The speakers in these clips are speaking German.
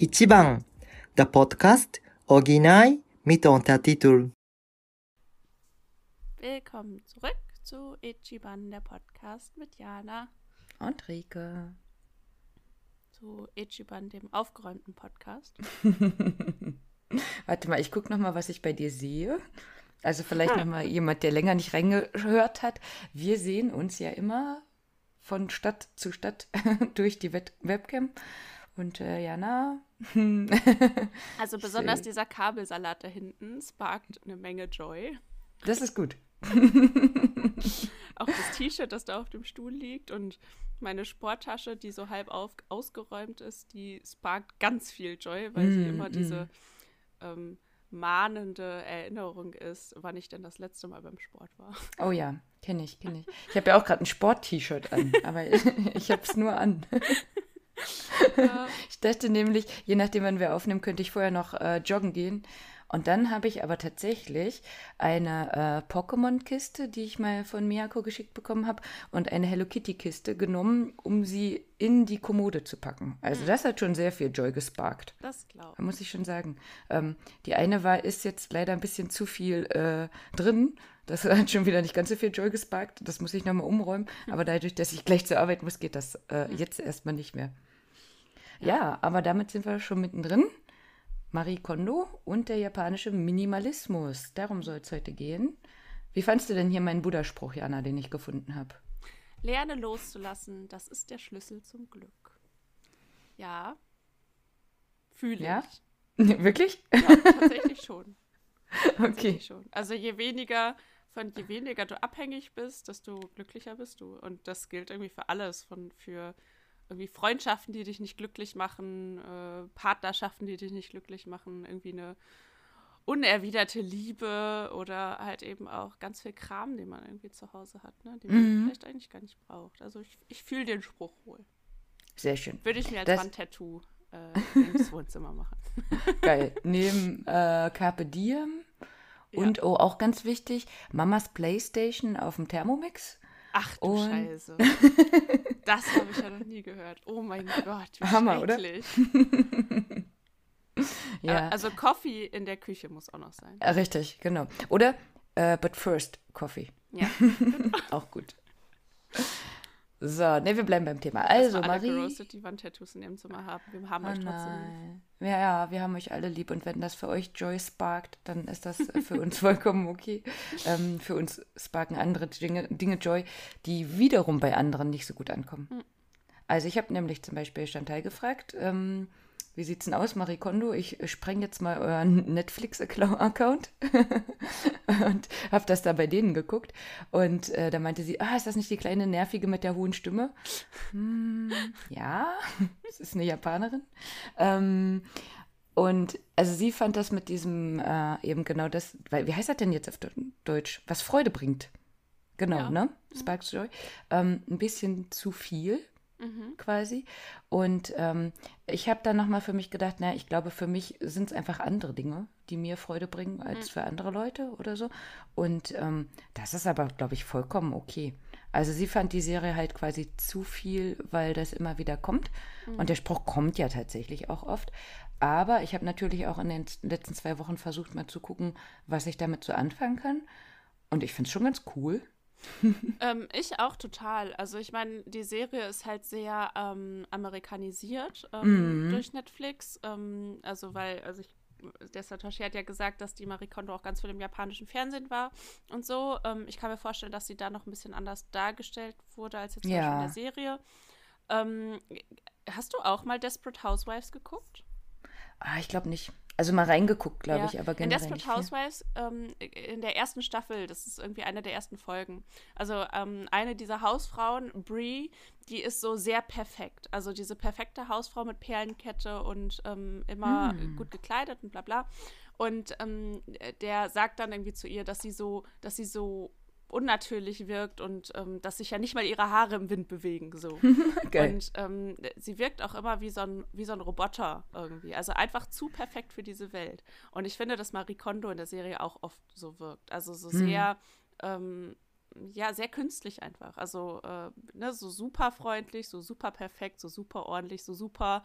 Ichiban, der Podcast Original mit Untertitel. Willkommen zurück zu Ichiban, der Podcast mit Jana. Und Rike. Zu Ichiban, dem aufgeräumten Podcast. Warte mal, ich gucke nochmal, was ich bei dir sehe. Also vielleicht hm. nochmal jemand, der länger nicht reingehört hat. Wir sehen uns ja immer von Stadt zu Stadt durch die Web Webcam. Und äh, Jana. also besonders dieser Kabelsalat da hinten sparkt eine Menge Joy. Das ist gut. Auch das T-Shirt, das da auf dem Stuhl liegt und meine Sporttasche, die so halb auf, ausgeräumt ist, die sparkt ganz viel Joy, weil mm, sie immer mm. diese ähm, mahnende Erinnerung ist, wann ich denn das letzte Mal beim Sport war. Oh ja, kenne ich, kenne ich. Ich habe ja auch gerade ein Sport-T-Shirt an, aber ich, ich habe es nur an. Ja. Ich dachte nämlich, je nachdem, wann wir aufnehmen, könnte ich vorher noch äh, joggen gehen. Und dann habe ich aber tatsächlich eine äh, Pokémon-Kiste, die ich mal von Miyako geschickt bekommen habe, und eine Hello Kitty-Kiste genommen, um sie in die Kommode zu packen. Also mhm. das hat schon sehr viel Joy gesparkt. Das glaube ich. Muss ich schon sagen. Ähm, die eine war, ist jetzt leider ein bisschen zu viel äh, drin. Das hat schon wieder nicht ganz so viel Joy gesparkt. Das muss ich nochmal umräumen. Mhm. Aber dadurch, dass ich gleich zur Arbeit muss, geht das äh, jetzt erstmal nicht mehr. Ja. ja, aber damit sind wir schon mittendrin. Marie Kondo und der japanische Minimalismus. Darum soll es heute gehen. Wie fandst du denn hier meinen Buddha-Spruch, Jana, den ich gefunden habe? Lerne loszulassen, das ist der Schlüssel zum Glück. Ja. Fühle ja? ich. Wirklich? Ja, tatsächlich schon. Okay. schon. Also je weniger, von je weniger du abhängig bist, desto glücklicher bist du. Und das gilt irgendwie für alles, von für irgendwie Freundschaften, die dich nicht glücklich machen, äh, Partnerschaften, die dich nicht glücklich machen, irgendwie eine unerwiderte Liebe oder halt eben auch ganz viel Kram, den man irgendwie zu Hause hat, ne? den mhm. man vielleicht eigentlich gar nicht braucht. Also ich, ich fühle den Spruch wohl. Sehr schön. Würde ich mir als Wandtattoo äh, ins Wohnzimmer machen. Geil. Neben äh, Carpe Diem und, ja. oh, auch ganz wichtig, Mamas Playstation auf dem Thermomix. Ach du und Scheiße. Das habe ich ja noch nie gehört. Oh mein Gott, wie Hammer, oder? ja. Also Coffee in der Küche muss auch noch sein. Richtig, genau. Oder uh, but first Coffee. Ja. auch gut. So, ne, wir bleiben beim Thema. Also, Marie. Gerostet, die Wandtattoos in ihrem Zimmer haben. Wir haben oh euch trotzdem. Ja, ja, wir haben euch alle lieb. Und wenn das für euch Joy sparkt, dann ist das für uns vollkommen okay. Ähm, für uns sparken andere Dinge, Dinge Joy, die wiederum bei anderen nicht so gut ankommen. Hm. Also, ich habe nämlich zum Beispiel Chantal gefragt, ähm, wie sieht's denn aus, Marie Kondo? Ich spreng jetzt mal euren Netflix-Account und habe das da bei denen geguckt. Und äh, da meinte sie, ah, ist das nicht die kleine Nervige mit der hohen Stimme? Hm, ja, das ist eine Japanerin. Ähm, und also sie fand das mit diesem äh, eben genau das, weil wie heißt das denn jetzt auf Deutsch? Was Freude bringt. Genau, ja. ne? Sparks Joy. Ähm, ein bisschen zu viel mhm. quasi. Und ähm, ich habe dann nochmal für mich gedacht, na, ich glaube, für mich sind es einfach andere Dinge, die mir Freude bringen als mhm. für andere Leute oder so. Und ähm, das ist aber, glaube ich, vollkommen okay. Also sie fand die Serie halt quasi zu viel, weil das immer wieder kommt. Mhm. Und der Spruch kommt ja tatsächlich auch oft. Aber ich habe natürlich auch in den letzten zwei Wochen versucht, mal zu gucken, was ich damit so anfangen kann. Und ich finde es schon ganz cool ähm, ich auch total. Also ich meine, die Serie ist halt sehr ähm, amerikanisiert ähm, mm. durch Netflix. Ähm, also weil, also ich, der Satoshi hat ja gesagt, dass die Marie Kondo auch ganz viel im japanischen Fernsehen war und so. Ähm, ich kann mir vorstellen, dass sie da noch ein bisschen anders dargestellt wurde als jetzt ja. in der Serie. Ähm, hast du auch mal Desperate Housewives geguckt? Ah, ich glaube nicht. Also mal reingeguckt, glaube ja. ich, aber generell. In Desperate Housewives, ähm, in der ersten Staffel, das ist irgendwie eine der ersten Folgen. Also ähm, eine dieser Hausfrauen, Brie, die ist so sehr perfekt. Also diese perfekte Hausfrau mit Perlenkette und ähm, immer hm. gut gekleidet und bla bla. Und ähm, der sagt dann irgendwie zu ihr, dass sie so, dass sie so unnatürlich wirkt und ähm, dass sich ja nicht mal ihre Haare im Wind bewegen. So. Geil. Und ähm, sie wirkt auch immer wie so, ein, wie so ein Roboter irgendwie. Also einfach zu perfekt für diese Welt. Und ich finde, dass Marie Kondo in der Serie auch oft so wirkt. Also so hm. sehr, ähm, ja, sehr künstlich einfach. Also äh, ne, so super freundlich, so super perfekt, so super ordentlich, so super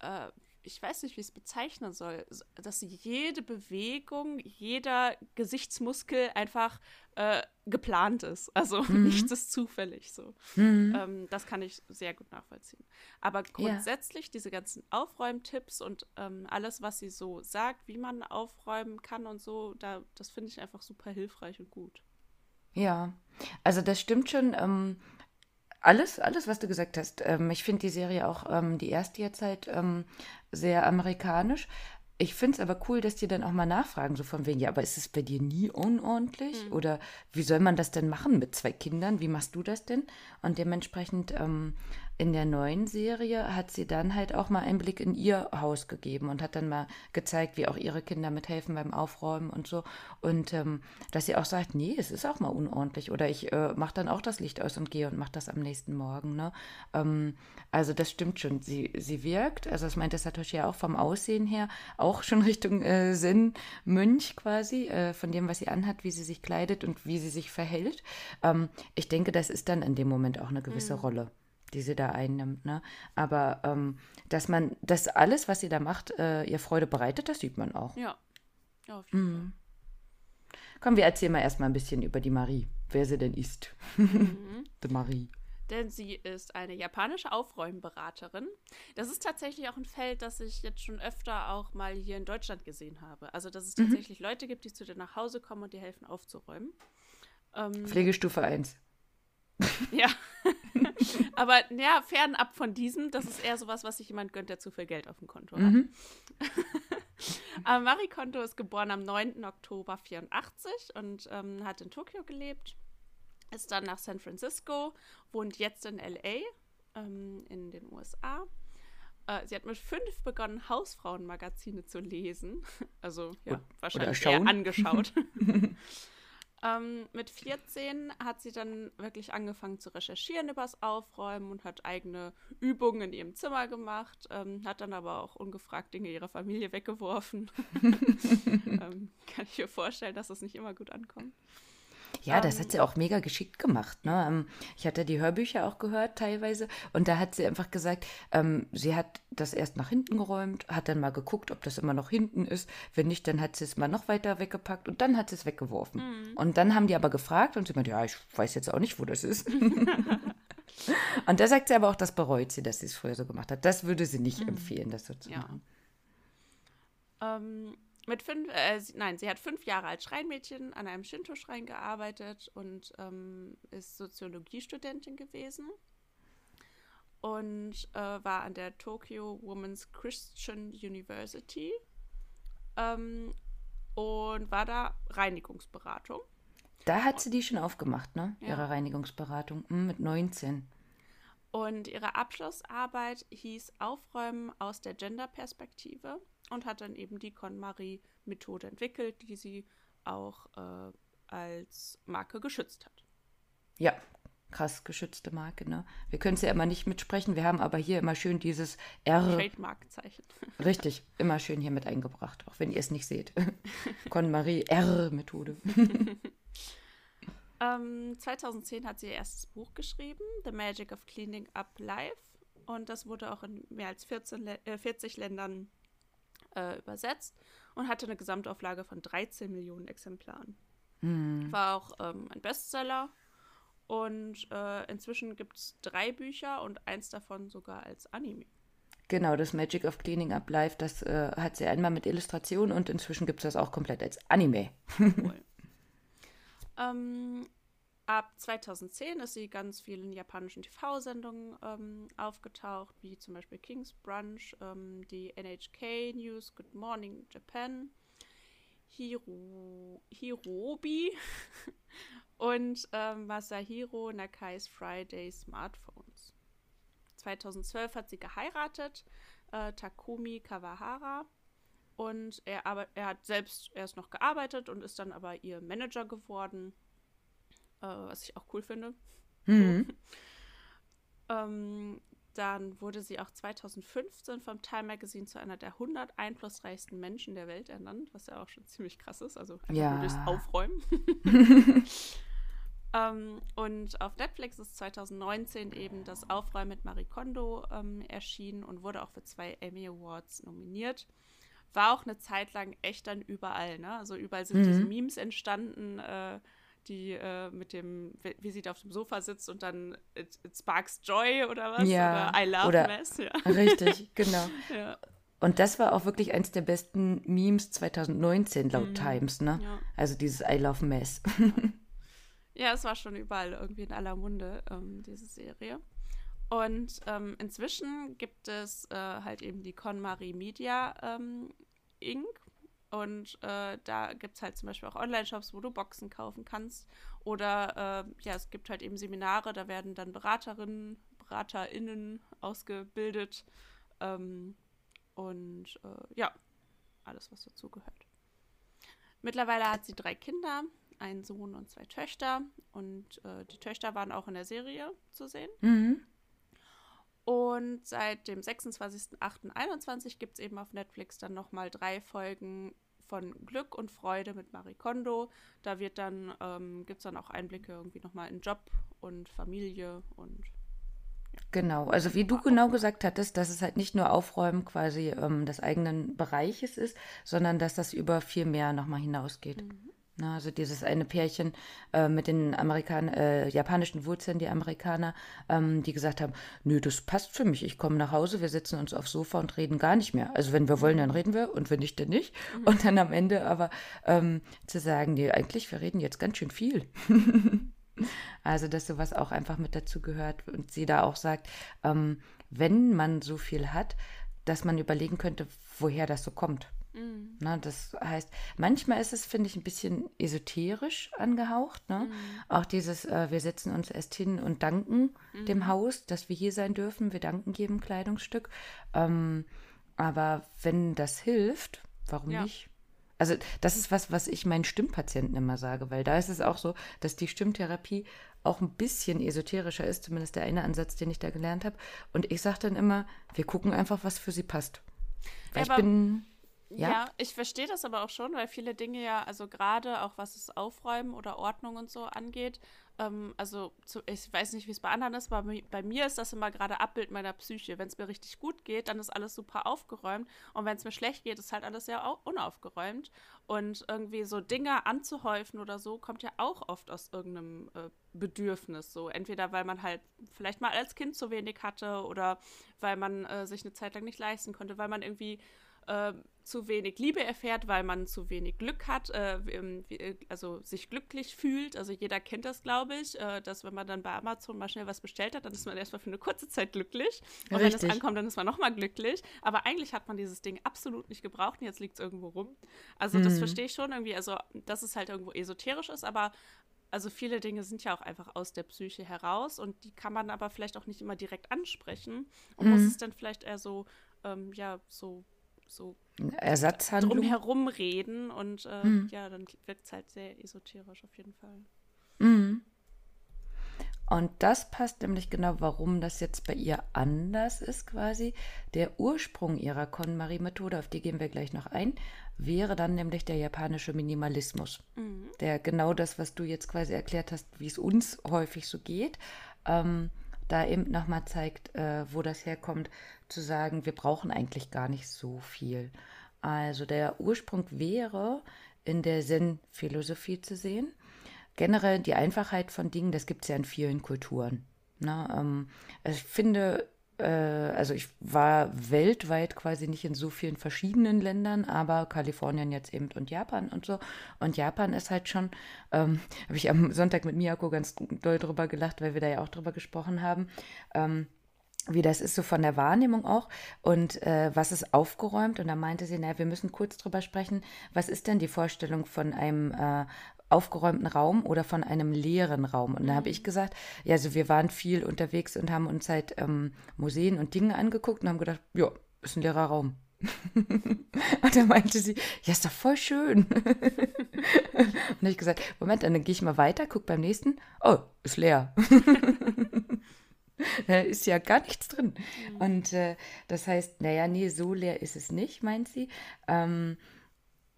äh, ich weiß nicht, wie ich es bezeichnen soll, dass jede Bewegung, jeder Gesichtsmuskel einfach äh, geplant ist. Also mhm. nichts ist zufällig so. Mhm. Ähm, das kann ich sehr gut nachvollziehen. Aber grundsätzlich ja. diese ganzen Aufräumtipps und ähm, alles, was sie so sagt, wie man aufräumen kann und so, da, das finde ich einfach super hilfreich und gut. Ja, also das stimmt schon. Ähm, alles, alles, was du gesagt hast. Ähm, ich finde die Serie auch, ähm, die erste jetzt halt, ähm, sehr amerikanisch. Ich finde es aber cool, dass die dann auch mal nachfragen, so von wegen, ja, aber ist es bei dir nie unordentlich? Mhm. Oder wie soll man das denn machen mit zwei Kindern? Wie machst du das denn? Und dementsprechend ähm, in der neuen Serie hat sie dann halt auch mal einen Blick in ihr Haus gegeben und hat dann mal gezeigt, wie auch ihre Kinder mithelfen beim Aufräumen und so. Und ähm, dass sie auch sagt, nee, es ist auch mal unordentlich. Oder ich äh, mache dann auch das Licht aus und gehe und mache das am nächsten Morgen. Ne? Ähm, also das stimmt schon. Sie, sie wirkt, also das meinte Satoshi ja auch vom Aussehen her, auch schon Richtung äh, Zen-Mönch quasi, äh, von dem, was sie anhat, wie sie sich kleidet und wie sie sich verhält. Ähm, ich denke, das ist dann in dem Moment auch eine gewisse mhm. Rolle die sie da einnimmt. Ne? Aber ähm, dass man, dass alles, was sie da macht, äh, ihr Freude bereitet, das sieht man auch. Ja, ja auf jeden mhm. Fall. Komm, wir erzählen mal erstmal ein bisschen über die Marie, wer sie denn ist. Mhm. die Marie. Denn sie ist eine japanische Aufräumberaterin. Das ist tatsächlich auch ein Feld, das ich jetzt schon öfter auch mal hier in Deutschland gesehen habe. Also, dass es mhm. tatsächlich mhm. Leute gibt, die zu dir nach Hause kommen und dir helfen aufzuräumen. Ähm, Pflegestufe 1. Ja. Aber ja, fernab von diesem, das ist eher sowas, was sich jemand gönnt, der zu viel Geld auf dem Konto hat. Mhm. Aber Marie Konto ist geboren am 9. Oktober 84 und ähm, hat in Tokio gelebt, ist dann nach San Francisco, wohnt jetzt in LA ähm, in den USA. Äh, sie hat mit fünf begonnen, Hausfrauenmagazine zu lesen. Also ja, wahrscheinlich eher angeschaut. Ähm, mit 14 hat sie dann wirklich angefangen zu recherchieren übers Aufräumen und hat eigene Übungen in ihrem Zimmer gemacht, ähm, hat dann aber auch ungefragt Dinge ihrer Familie weggeworfen. ähm, kann ich mir vorstellen, dass das nicht immer gut ankommt. Ja, das hat ähm. sie auch mega geschickt gemacht. Ne? Ähm, ich hatte die Hörbücher auch gehört teilweise und da hat sie einfach gesagt, ähm, sie hat das erst nach hinten geräumt, hat dann mal geguckt, ob das immer noch hinten ist. Wenn nicht, dann hat sie es mal noch weiter weggepackt und dann hat sie es weggeworfen. Mhm. Und dann haben die aber gefragt und sie meinte, ja, ich weiß jetzt auch nicht, wo das ist. und da sagt sie aber auch, das bereut sie, dass sie es früher so gemacht hat. Das würde sie nicht mhm. empfehlen, das so zu ja. machen. Ähm, mit fünf, äh, nein, sie hat fünf Jahre als Schreinmädchen an einem Shinto-Schrein gearbeitet und ähm, ist Soziologiestudentin gewesen und äh, war an der Tokyo Women's Christian University ähm, und war da Reinigungsberatung. Da hat sie die schon aufgemacht, ne? Ja. Ihre Reinigungsberatung hm, mit 19. Und ihre Abschlussarbeit hieß Aufräumen aus der Genderperspektive und hat dann eben die KonMari-Methode entwickelt, die sie auch äh, als Marke geschützt hat. Ja, krass geschützte Marke, ne? Wir können es ja immer nicht mitsprechen, wir haben aber hier immer schön dieses R. Trademark-Zeichen. Richtig, immer schön hier mit eingebracht, auch wenn ihr es nicht seht. KonMari R-Methode. ähm, 2010 hat sie ihr erstes Buch geschrieben, The Magic of Cleaning Up Life. Und das wurde auch in mehr als 14, äh, 40 Ländern äh, übersetzt und hatte eine Gesamtauflage von 13 Millionen Exemplaren. Mhm. War auch ähm, ein Bestseller. Und äh, inzwischen gibt es drei Bücher und eins davon sogar als Anime. Genau, das Magic of Cleaning Up Life, das äh, hat sie einmal mit Illustration und inzwischen gibt es das auch komplett als Anime. Cool. ähm, Ab 2010 ist sie ganz viel in japanischen TV-Sendungen ähm, aufgetaucht, wie zum Beispiel King's Brunch, ähm, die NHK News, Good Morning Japan, Hiro, Hirobi und ähm, Masahiro Nakais Friday Smartphones. 2012 hat sie geheiratet, äh, Takumi Kawahara. Und er, er hat selbst erst noch gearbeitet und ist dann aber ihr Manager geworden äh, was ich auch cool finde. Mhm. ähm, dann wurde sie auch 2015 vom Time Magazine zu einer der 100 einflussreichsten Menschen der Welt ernannt, was ja auch schon ziemlich krass ist. Also einfach ja. nur durchs Aufräumen. Ähm, und auf Netflix ist 2019 eben das Aufräumen mit Marie Kondo ähm, erschienen und wurde auch für zwei Emmy Awards nominiert. War auch eine Zeit lang echt dann überall, ne? Also überall sind mhm. diese Memes entstanden, äh, die äh, mit dem, wie sie da auf dem Sofa sitzt und dann it, it sparks joy oder was? Ja, oder I love oder, mess. Ja. Richtig, genau. ja. Und das war auch wirklich eins der besten Memes 2019 laut mhm. Times, ne? Ja. Also dieses I love mess. Ja, es war schon überall irgendwie in aller Munde, ähm, diese Serie. Und ähm, inzwischen gibt es äh, halt eben die KonMari Media ähm, Inc. Und äh, da gibt es halt zum Beispiel auch Online-Shops, wo du Boxen kaufen kannst. Oder äh, ja, es gibt halt eben Seminare, da werden dann Beraterinnen, BeraterInnen ausgebildet. Ähm, und äh, ja, alles, was dazugehört. Mittlerweile hat sie drei Kinder einen Sohn und zwei Töchter. Und äh, die Töchter waren auch in der Serie zu sehen. Mhm. Und seit dem 26.08.21 gibt es eben auf Netflix dann nochmal drei Folgen von Glück und Freude mit Marie Kondo. Da wird dann, ähm, gibt es dann auch Einblicke irgendwie nochmal in Job und Familie und Genau, also wie du genau gesagt hattest, dass es halt nicht nur Aufräumen quasi ähm, des eigenen Bereiches ist, sondern dass das über viel mehr nochmal hinausgeht. Mhm. Na, also dieses eine Pärchen äh, mit den Amerikan äh, japanischen Wurzeln, die Amerikaner, ähm, die gesagt haben, nö, das passt für mich. Ich komme nach Hause, wir setzen uns aufs Sofa und reden gar nicht mehr. Also wenn wir wollen, dann reden wir und wenn nicht, dann nicht. Mhm. Und dann am Ende aber ähm, zu sagen, nee, eigentlich, wir reden jetzt ganz schön viel. also dass sowas auch einfach mit dazu gehört und sie da auch sagt, ähm, wenn man so viel hat, dass man überlegen könnte, woher das so kommt. Mhm. Na, das heißt, manchmal ist es, finde ich, ein bisschen esoterisch angehaucht. Ne? Mhm. Auch dieses, äh, wir setzen uns erst hin und danken mhm. dem Haus, dass wir hier sein dürfen. Wir danken jedem Kleidungsstück. Ähm, aber wenn das hilft, warum ja. nicht? Also das ist was, was ich meinen Stimmpatienten immer sage, weil da ist es auch so, dass die Stimmtherapie auch ein bisschen esoterischer ist, zumindest der eine Ansatz, den ich da gelernt habe. Und ich sage dann immer, wir gucken einfach, was für sie passt. Weil ja, ich bin ja? ja, ich verstehe das aber auch schon, weil viele Dinge ja, also gerade auch was das Aufräumen oder Ordnung und so angeht, ähm, also zu, ich weiß nicht, wie es bei anderen ist, aber bei mir ist das immer gerade Abbild meiner Psyche. Wenn es mir richtig gut geht, dann ist alles super aufgeräumt und wenn es mir schlecht geht, ist halt alles sehr unaufgeräumt und irgendwie so Dinge anzuhäufen oder so kommt ja auch oft aus irgendeinem äh, Bedürfnis so. Entweder weil man halt vielleicht mal als Kind zu wenig hatte oder weil man äh, sich eine Zeit lang nicht leisten konnte, weil man irgendwie äh, zu wenig Liebe erfährt, weil man zu wenig Glück hat, äh, äh, also sich glücklich fühlt. Also jeder kennt das, glaube ich, äh, dass wenn man dann bei Amazon mal schnell was bestellt hat, dann ist man erstmal für eine kurze Zeit glücklich. Und Richtig. wenn es ankommt, dann ist man nochmal glücklich. Aber eigentlich hat man dieses Ding absolut nicht gebraucht und jetzt liegt es irgendwo rum. Also mhm. das verstehe ich schon irgendwie, also dass es halt irgendwo esoterisch ist, aber also viele Dinge sind ja auch einfach aus der Psyche heraus und die kann man aber vielleicht auch nicht immer direkt ansprechen und mhm. muss es dann vielleicht eher so, ähm, ja, so so Ersatzhandlung drumherum reden und äh, mhm. ja, dann wirkt es halt sehr esoterisch auf jeden Fall. Mhm. Und das passt nämlich genau, warum das jetzt bei ihr anders ist quasi. Der Ursprung ihrer KonMari-Methode, auf die gehen wir gleich noch ein, wäre dann nämlich der japanische Minimalismus. Mhm. Der genau das, was du jetzt quasi erklärt hast, wie es uns häufig so geht. Ähm, da eben nochmal zeigt, äh, wo das herkommt, zu sagen, wir brauchen eigentlich gar nicht so viel. Also der Ursprung wäre in der Zen-Philosophie zu sehen. Generell die Einfachheit von Dingen, das gibt es ja in vielen Kulturen. Ne? ähm, ich finde, also ich war weltweit quasi nicht in so vielen verschiedenen Ländern, aber Kalifornien jetzt eben und Japan und so. Und Japan ist halt schon, ähm, habe ich am Sonntag mit Miyako ganz doll drüber gelacht, weil wir da ja auch drüber gesprochen haben. Ähm, wie das ist so von der Wahrnehmung auch und äh, was ist aufgeräumt. Und da meinte sie, naja, wir müssen kurz drüber sprechen, was ist denn die Vorstellung von einem äh, aufgeräumten Raum oder von einem leeren Raum. Und da habe ich mhm. gesagt, ja, also wir waren viel unterwegs und haben uns halt ähm, Museen und Dinge angeguckt und haben gedacht, ja, ist ein leerer Raum. und da meinte sie, ja, ist doch voll schön. und dann habe ich gesagt, Moment, dann gehe ich mal weiter, guck beim nächsten, oh, ist leer. da ist ja gar nichts drin. Und äh, das heißt, naja, nee, so leer ist es nicht, meint sie. Ähm,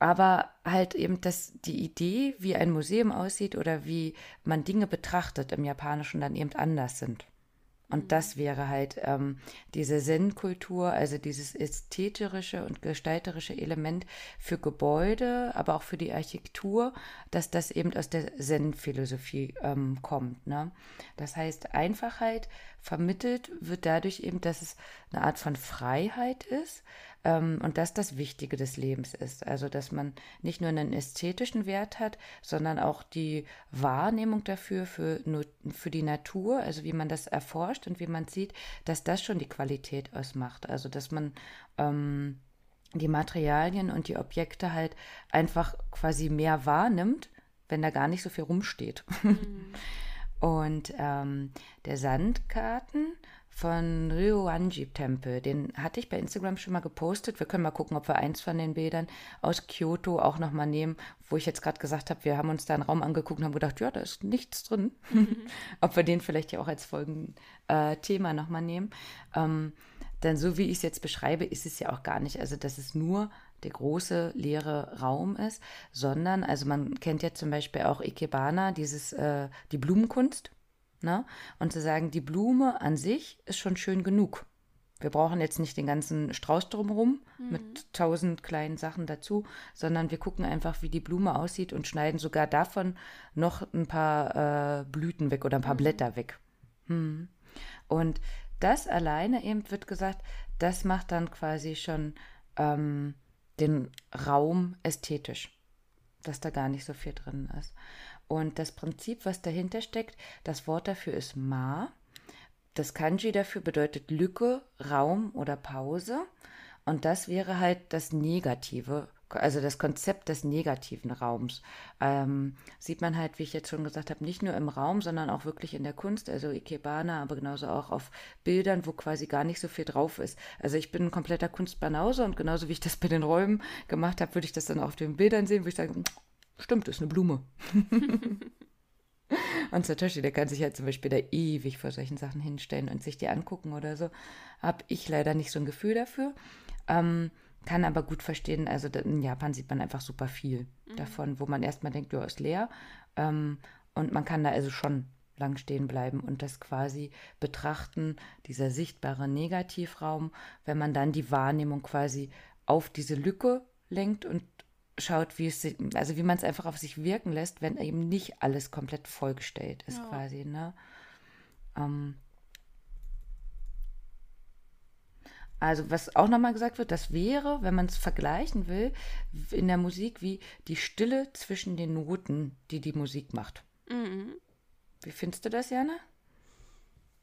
aber halt eben dass die Idee, wie ein Museum aussieht oder wie man Dinge betrachtet im Japanischen dann eben anders sind. Und das wäre halt ähm, diese Zen-Kultur, also dieses ästhetische und gestalterische Element für Gebäude, aber auch für die Architektur, dass das eben aus der Zen-Philosophie ähm, kommt. Ne? Das heißt, Einfachheit vermittelt wird dadurch eben, dass es eine Art von Freiheit ist, und das das Wichtige des Lebens ist. Also, dass man nicht nur einen ästhetischen Wert hat, sondern auch die Wahrnehmung dafür, für, für die Natur, also wie man das erforscht und wie man sieht, dass das schon die Qualität ausmacht. Also, dass man ähm, die Materialien und die Objekte halt einfach quasi mehr wahrnimmt, wenn da gar nicht so viel rumsteht. Mhm. Und ähm, der Sandkarten von Ryoanji-Tempel. Den hatte ich bei Instagram schon mal gepostet. Wir können mal gucken, ob wir eins von den Bildern aus Kyoto auch nochmal nehmen, wo ich jetzt gerade gesagt habe, wir haben uns da einen Raum angeguckt und haben gedacht, ja, da ist nichts drin. Mhm. ob wir den vielleicht ja auch als Folgenthema äh, nochmal nehmen. Ähm, denn so wie ich es jetzt beschreibe, ist es ja auch gar nicht. Also, dass es nur der große leere Raum ist, sondern, also man kennt ja zum Beispiel auch Ikebana, dieses, äh, die Blumenkunst. Ne? Und zu sagen, die Blume an sich ist schon schön genug. Wir brauchen jetzt nicht den ganzen Strauß drumherum mhm. mit tausend kleinen Sachen dazu, sondern wir gucken einfach, wie die Blume aussieht und schneiden sogar davon noch ein paar äh, Blüten weg oder ein paar mhm. Blätter weg. Mhm. Und das alleine eben wird gesagt, das macht dann quasi schon ähm, den Raum ästhetisch, dass da gar nicht so viel drin ist. Und das Prinzip, was dahinter steckt, das Wort dafür ist Ma. Das Kanji dafür bedeutet Lücke, Raum oder Pause. Und das wäre halt das Negative, also das Konzept des negativen Raums. Ähm, sieht man halt, wie ich jetzt schon gesagt habe, nicht nur im Raum, sondern auch wirklich in der Kunst, also Ikebana, aber genauso auch auf Bildern, wo quasi gar nicht so viel drauf ist. Also ich bin ein kompletter Kunstbanause und genauso wie ich das bei den Räumen gemacht habe, würde ich das dann auf den Bildern sehen, würde ich sagen, Stimmt, ist eine Blume. und Satoshi, der kann sich halt zum Beispiel da ewig vor solchen Sachen hinstellen und sich die angucken oder so. Habe ich leider nicht so ein Gefühl dafür. Ähm, kann aber gut verstehen, also in Japan sieht man einfach super viel mhm. davon, wo man erstmal denkt, ja, ist leer. Ähm, und man kann da also schon lang stehen bleiben und das quasi betrachten, dieser sichtbare Negativraum, wenn man dann die Wahrnehmung quasi auf diese Lücke lenkt und schaut, wie es also wie man es einfach auf sich wirken lässt, wenn eben nicht alles komplett vollgestellt ist, ja. quasi, ne? Ähm, also, was auch nochmal gesagt wird, das wäre, wenn man es vergleichen will, in der Musik wie die Stille zwischen den Noten, die die Musik macht. Mhm. Wie findest du das, Jana?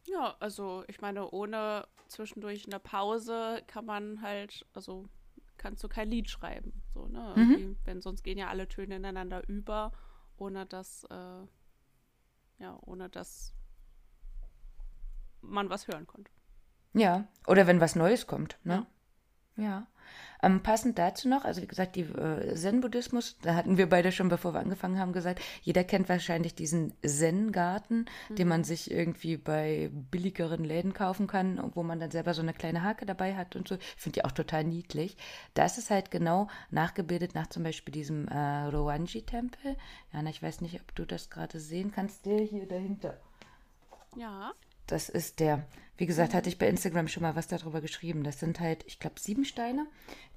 Ja, also ich meine, ohne zwischendurch eine Pause kann man halt, also kannst du kein Lied schreiben. So, ne? Mhm. Wenn sonst gehen ja alle Töne ineinander über, ohne dass, äh, ja, ohne dass man was hören konnte. Ja, oder wenn was Neues kommt, ne? Ja. ja. Ähm, passend dazu noch, also wie gesagt, die äh, Zen-Buddhismus, da hatten wir beide schon, bevor wir angefangen haben, gesagt, jeder kennt wahrscheinlich diesen Zen-Garten, mhm. den man sich irgendwie bei billigeren Läden kaufen kann, wo man dann selber so eine kleine Hake dabei hat und so. Ich finde die auch total niedlich. Das ist halt genau nachgebildet nach zum Beispiel diesem äh, Rowanji-Tempel. Jana, ich weiß nicht, ob du das gerade sehen kannst, der hier dahinter. Ja. Das ist der, wie gesagt, hatte ich bei Instagram schon mal was darüber geschrieben. Das sind halt, ich glaube, sieben Steine,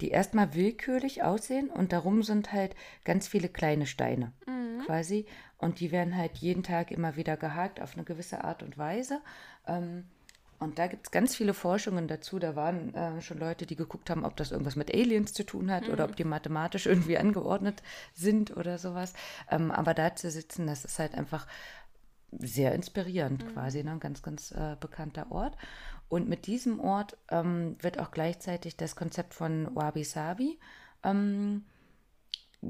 die erstmal willkürlich aussehen und darum sind halt ganz viele kleine Steine mhm. quasi. Und die werden halt jeden Tag immer wieder gehakt auf eine gewisse Art und Weise. Ähm, und da gibt es ganz viele Forschungen dazu. Da waren äh, schon Leute, die geguckt haben, ob das irgendwas mit Aliens zu tun hat mhm. oder ob die mathematisch irgendwie angeordnet sind oder sowas. Ähm, aber da zu sitzen, das ist halt einfach sehr inspirierend mhm. quasi, ne? ein ganz, ganz äh, bekannter Ort. Und mit diesem Ort ähm, wird auch gleichzeitig das Konzept von Wabi Sabi ähm,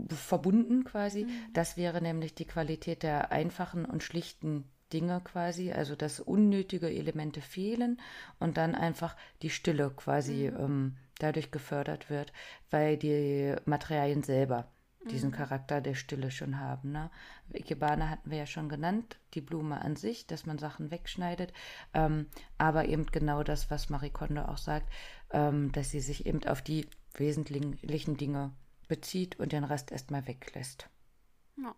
verbunden quasi. Mhm. Das wäre nämlich die Qualität der einfachen und schlichten Dinge quasi, also dass unnötige Elemente fehlen und dann einfach die Stille quasi mhm. ähm, dadurch gefördert wird, weil die Materialien selber diesen mhm. Charakter der Stille schon haben. Ne? Ikebana hatten wir ja schon genannt, die Blume an sich, dass man Sachen wegschneidet, ähm, aber eben genau das, was Marie Kondo auch sagt, ähm, dass sie sich eben auf die wesentlichen Dinge bezieht und den Rest erstmal weglässt. Ja.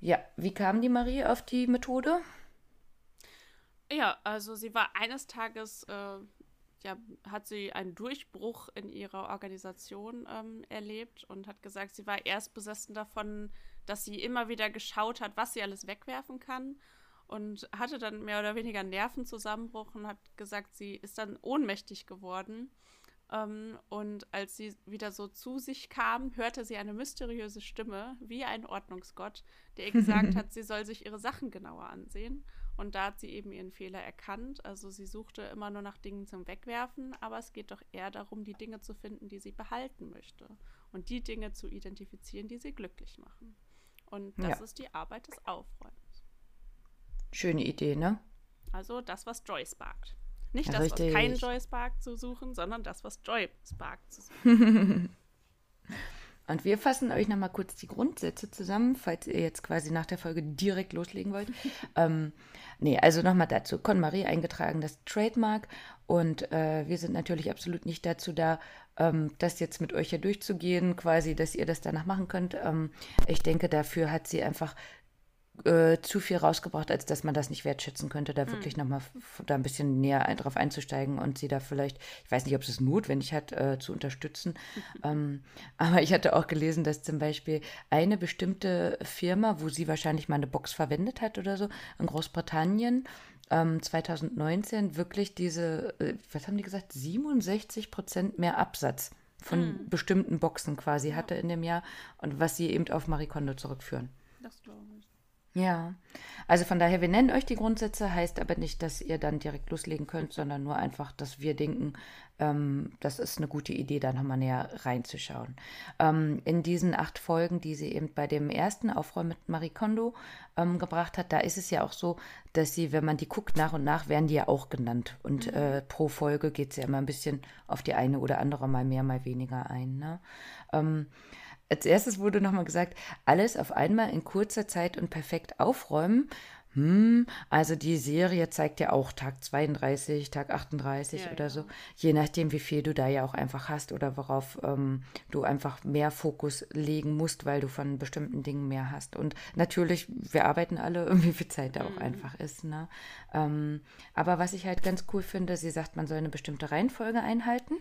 Ja, wie kam die Marie auf die Methode? Ja, also sie war eines Tages, äh, ja, hat sie einen Durchbruch in ihrer Organisation ähm, erlebt und hat gesagt, sie war erst besessen davon, dass sie immer wieder geschaut hat, was sie alles wegwerfen kann und hatte dann mehr oder weniger einen Nervenzusammenbruch und hat gesagt, sie ist dann ohnmächtig geworden ähm, und als sie wieder so zu sich kam, hörte sie eine mysteriöse Stimme, wie ein Ordnungsgott, der ihr gesagt hat, sie soll sich ihre Sachen genauer ansehen. Und da hat sie eben ihren Fehler erkannt. Also sie suchte immer nur nach Dingen zum Wegwerfen, aber es geht doch eher darum, die Dinge zu finden, die sie behalten möchte. Und die Dinge zu identifizieren, die sie glücklich machen. Und das ja. ist die Arbeit des Aufräumens. Schöne Idee, ne? Also das, was Joy sparkt. Nicht das, Richtig. was kein Joy Spark zu suchen, sondern das, was Joy Spark zu suchen. Und wir fassen euch nochmal kurz die Grundsätze zusammen, falls ihr jetzt quasi nach der Folge direkt loslegen wollt. ähm, nee, also nochmal dazu. KonMarie eingetragen, das Trademark. Und äh, wir sind natürlich absolut nicht dazu da, ähm, das jetzt mit euch hier durchzugehen, quasi, dass ihr das danach machen könnt. Ähm, ich denke, dafür hat sie einfach äh, zu viel rausgebracht, als dass man das nicht wertschätzen könnte, da mhm. wirklich nochmal da ein bisschen näher ein, drauf einzusteigen und sie da vielleicht, ich weiß nicht, ob es notwendig hat, äh, zu unterstützen. Ähm, aber ich hatte auch gelesen, dass zum Beispiel eine bestimmte Firma, wo sie wahrscheinlich mal eine Box verwendet hat oder so, in Großbritannien, ähm, 2019 wirklich diese, äh, was haben die gesagt, 67 Prozent mehr Absatz von mhm. bestimmten Boxen quasi ja. hatte in dem Jahr und was sie eben auf Marikondo zurückführen. Das glaube ich. Ja, also von daher, wir nennen euch die Grundsätze, heißt aber nicht, dass ihr dann direkt loslegen könnt, sondern nur einfach, dass wir denken, ähm, das ist eine gute Idee, da nochmal näher reinzuschauen. Ähm, in diesen acht Folgen, die sie eben bei dem ersten Aufräumen mit Marie Kondo ähm, gebracht hat, da ist es ja auch so, dass sie, wenn man die guckt, nach und nach werden die ja auch genannt. Und mhm. äh, pro Folge geht es ja immer ein bisschen auf die eine oder andere, mal mehr, mal weniger ein. Ne? Als erstes wurde nochmal gesagt, alles auf einmal in kurzer Zeit und perfekt aufräumen. Hm, also die Serie zeigt ja auch Tag 32, Tag 38 ja, oder ja. so, je nachdem, wie viel du da ja auch einfach hast oder worauf ähm, du einfach mehr Fokus legen musst, weil du von bestimmten Dingen mehr hast. Und natürlich, wir arbeiten alle, wie viel Zeit da auch mhm. einfach ist. Ne? Ähm, aber was ich halt ganz cool finde, sie sagt, man soll eine bestimmte Reihenfolge einhalten.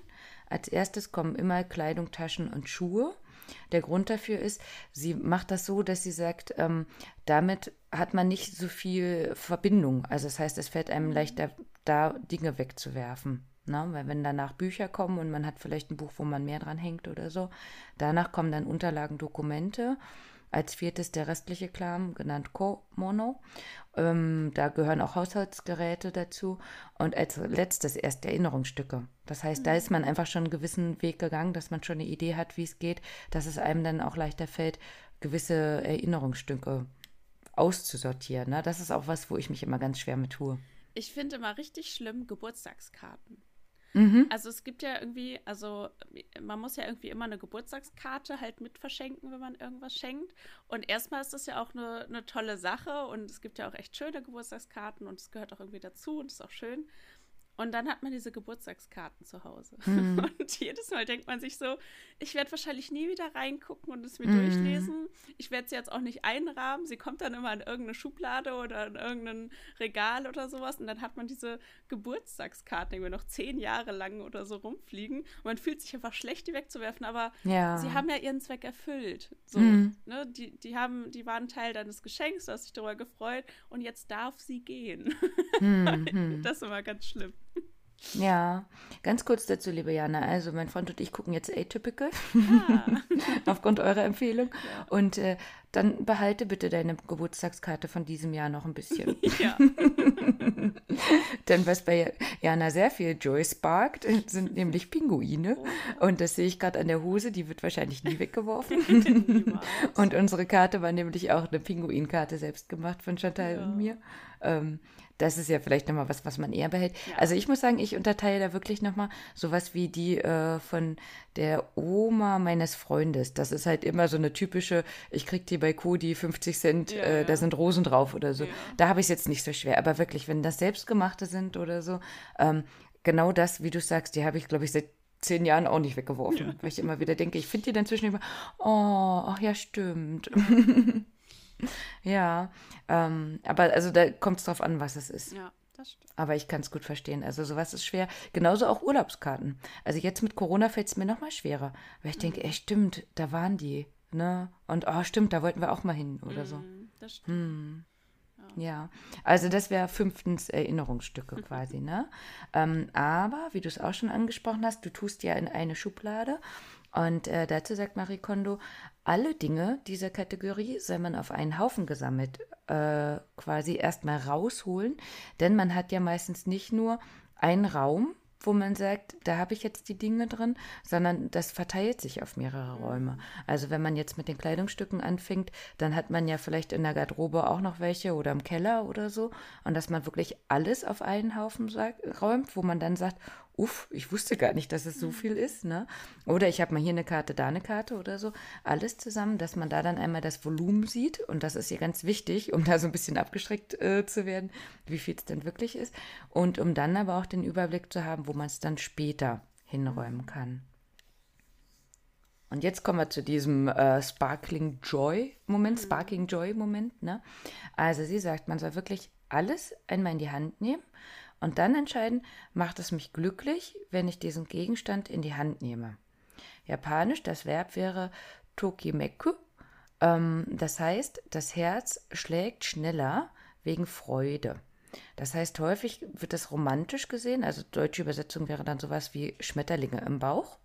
Als erstes kommen immer Kleidung, Taschen und Schuhe. Der Grund dafür ist, sie macht das so, dass sie sagt, ähm, damit hat man nicht so viel Verbindung. Also das heißt, es fällt einem mhm. leichter, da Dinge wegzuwerfen. Ne? Weil wenn danach Bücher kommen und man hat vielleicht ein Buch, wo man mehr dran hängt oder so, danach kommen dann Unterlagen, Dokumente. Als viertes der restliche Klam, genannt Komono. Ähm, da gehören auch Haushaltsgeräte dazu. Und als letztes erst Erinnerungsstücke. Das heißt, mhm. da ist man einfach schon einen gewissen Weg gegangen, dass man schon eine Idee hat, wie es geht, dass es einem dann auch leichter fällt, gewisse Erinnerungsstücke auszusortieren. Ne? Das ist auch was, wo ich mich immer ganz schwer mit tue. Ich finde immer richtig schlimm Geburtstagskarten. Mhm. Also es gibt ja irgendwie, also man muss ja irgendwie immer eine Geburtstagskarte halt mit verschenken, wenn man irgendwas schenkt. Und erstmal ist das ja auch eine, eine tolle Sache und es gibt ja auch echt schöne Geburtstagskarten und es gehört auch irgendwie dazu und ist auch schön. Und dann hat man diese Geburtstagskarten zu Hause. Mhm. Und jedes Mal denkt man sich so, ich werde wahrscheinlich nie wieder reingucken und es mir mhm. durchlesen. Ich werde sie jetzt auch nicht einrahmen. Sie kommt dann immer in irgendeine Schublade oder in irgendein Regal oder sowas. Und dann hat man diese Geburtstagskarten irgendwie noch zehn Jahre lang oder so rumfliegen. Und man fühlt sich einfach schlecht, die wegzuwerfen. Aber ja. sie haben ja ihren Zweck erfüllt. So, mhm. ne? die, die, haben, die waren Teil deines Geschenks, du hast dich darüber gefreut. Und jetzt darf sie gehen. Mhm. das ist immer ganz schlimm. Ja, ganz kurz dazu, liebe Jana. Also, mein Freund und ich gucken jetzt Atypical ah. aufgrund eurer Empfehlung. Ja. Und äh, dann behalte bitte deine Geburtstagskarte von diesem Jahr noch ein bisschen. Ja. Denn was bei Jana sehr viel Joy sparkt, sind nämlich Pinguine. Oh. Und das sehe ich gerade an der Hose, die wird wahrscheinlich nie weggeworfen. und unsere Karte war nämlich auch eine Pinguinkarte selbst gemacht von Chantal ja. und mir. Ähm, das ist ja vielleicht nochmal was, was man eher behält. Ja. Also ich muss sagen, ich unterteile da wirklich nochmal sowas wie die äh, von der Oma meines Freundes. Das ist halt immer so eine typische, ich krieg die bei Kodi 50 Cent, ja, äh, ja. da sind Rosen drauf oder so. Da habe ich es jetzt nicht so schwer. Aber wirklich, wenn das selbstgemachte sind oder so, ähm, genau das, wie du sagst, die habe ich, glaube ich, seit zehn Jahren auch nicht weggeworfen, weil ich immer wieder denke, ich finde die dann zwischendurch immer, oh, ach ja, stimmt. ja, ähm, aber also da kommt es drauf an, was es ist. Ja. Das stimmt. Aber ich kann es gut verstehen. Also sowas ist schwer. Genauso auch Urlaubskarten. Also jetzt mit Corona fällt es mir noch mal schwerer. Weil ich mhm. denke, ey, stimmt, da waren die. Ne? Und oh, stimmt, da wollten wir auch mal hin oder mhm, so. Das stimmt. Hm. Ja, also das wäre fünftens Erinnerungsstücke quasi, ne? Ähm, aber, wie du es auch schon angesprochen hast, du tust ja in eine Schublade und äh, dazu sagt Marie Kondo, alle Dinge dieser Kategorie soll man auf einen Haufen gesammelt äh, quasi erstmal rausholen, denn man hat ja meistens nicht nur einen Raum, wo man sagt, da habe ich jetzt die Dinge drin, sondern das verteilt sich auf mehrere Räume. Also wenn man jetzt mit den Kleidungsstücken anfängt, dann hat man ja vielleicht in der Garderobe auch noch welche oder im Keller oder so. Und dass man wirklich alles auf einen Haufen räumt, wo man dann sagt, uff, ich wusste gar nicht, dass es so viel ist, ne? Oder ich habe mal hier eine Karte, da eine Karte oder so. Alles zusammen, dass man da dann einmal das Volumen sieht. Und das ist hier ganz wichtig, um da so ein bisschen abgeschreckt äh, zu werden, wie viel es denn wirklich ist. Und um dann aber auch den Überblick zu haben, wo man es dann später hinräumen kann. Und jetzt kommen wir zu diesem äh, Sparkling Joy Moment, mhm. Sparking Joy Moment. Ne? Also sie sagt, man soll wirklich alles einmal in die Hand nehmen und dann entscheiden, macht es mich glücklich, wenn ich diesen Gegenstand in die Hand nehme. Japanisch, das Verb wäre tokimeku. Ähm, das heißt, das Herz schlägt schneller wegen Freude. Das heißt, häufig wird das romantisch gesehen, also deutsche Übersetzung wäre dann sowas wie Schmetterlinge im Bauch.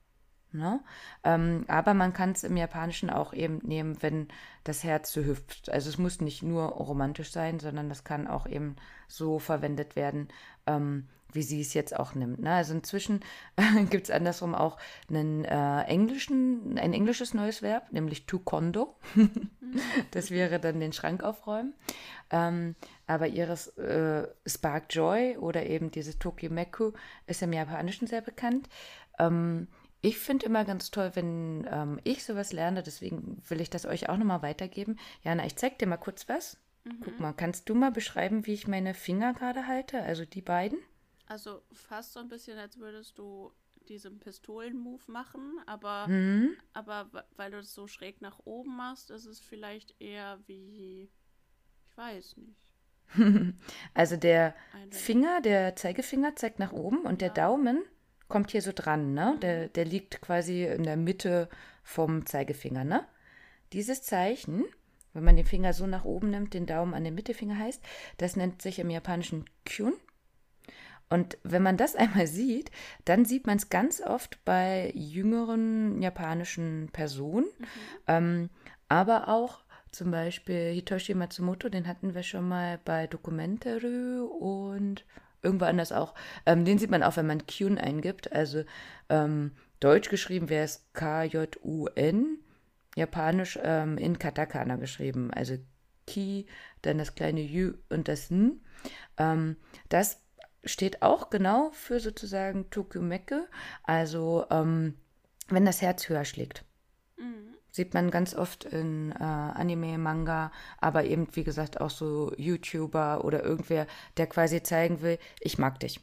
Ne? Ähm, aber man kann es im Japanischen auch eben nehmen, wenn das Herz so hüpft. Also es muss nicht nur romantisch sein, sondern das kann auch eben so verwendet werden, ähm, wie sie es jetzt auch nimmt. Ne? Also inzwischen gibt es andersrum auch einen äh, englischen, ein englisches neues Verb, nämlich to kondo. das wäre dann den Schrank aufräumen. Ähm, aber ihres äh, Spark Joy oder eben dieses Tokimeku ist im Japanischen sehr bekannt. Ähm, ich finde immer ganz toll, wenn ähm, ich sowas lerne, deswegen will ich das euch auch nochmal weitergeben. Jana, ich zeig dir mal kurz was. Mhm. Guck mal, kannst du mal beschreiben, wie ich meine Finger gerade halte? Also die beiden? Also fast so ein bisschen, als würdest du diesen Pistolen-Move machen, aber, mhm. aber weil du es so schräg nach oben machst, ist es vielleicht eher wie, ich weiß nicht. also der Finger, der Zeigefinger zeigt nach oben und ja. der Daumen kommt hier so dran, ne? Der, der liegt quasi in der Mitte vom Zeigefinger, ne? Dieses Zeichen, wenn man den Finger so nach oben nimmt, den Daumen an den Mittelfinger heißt, das nennt sich im Japanischen Kyun. Und wenn man das einmal sieht, dann sieht man es ganz oft bei jüngeren japanischen Personen, mhm. ähm, aber auch zum Beispiel Hitoshi Matsumoto, den hatten wir schon mal bei Dokumentary und irgendwo anders auch. Ähm, den sieht man auch, wenn man Kyun eingibt. Also ähm, deutsch geschrieben wäre es K-J-U-N, japanisch ähm, in Katakana geschrieben. Also Ki, dann das kleine Yu und das N. Ähm, das steht auch genau für sozusagen Tokumeke, also ähm, wenn das Herz höher schlägt. Mhm. Sieht man ganz oft in äh, Anime, Manga, aber eben, wie gesagt, auch so YouTuber oder irgendwer, der quasi zeigen will, ich mag dich.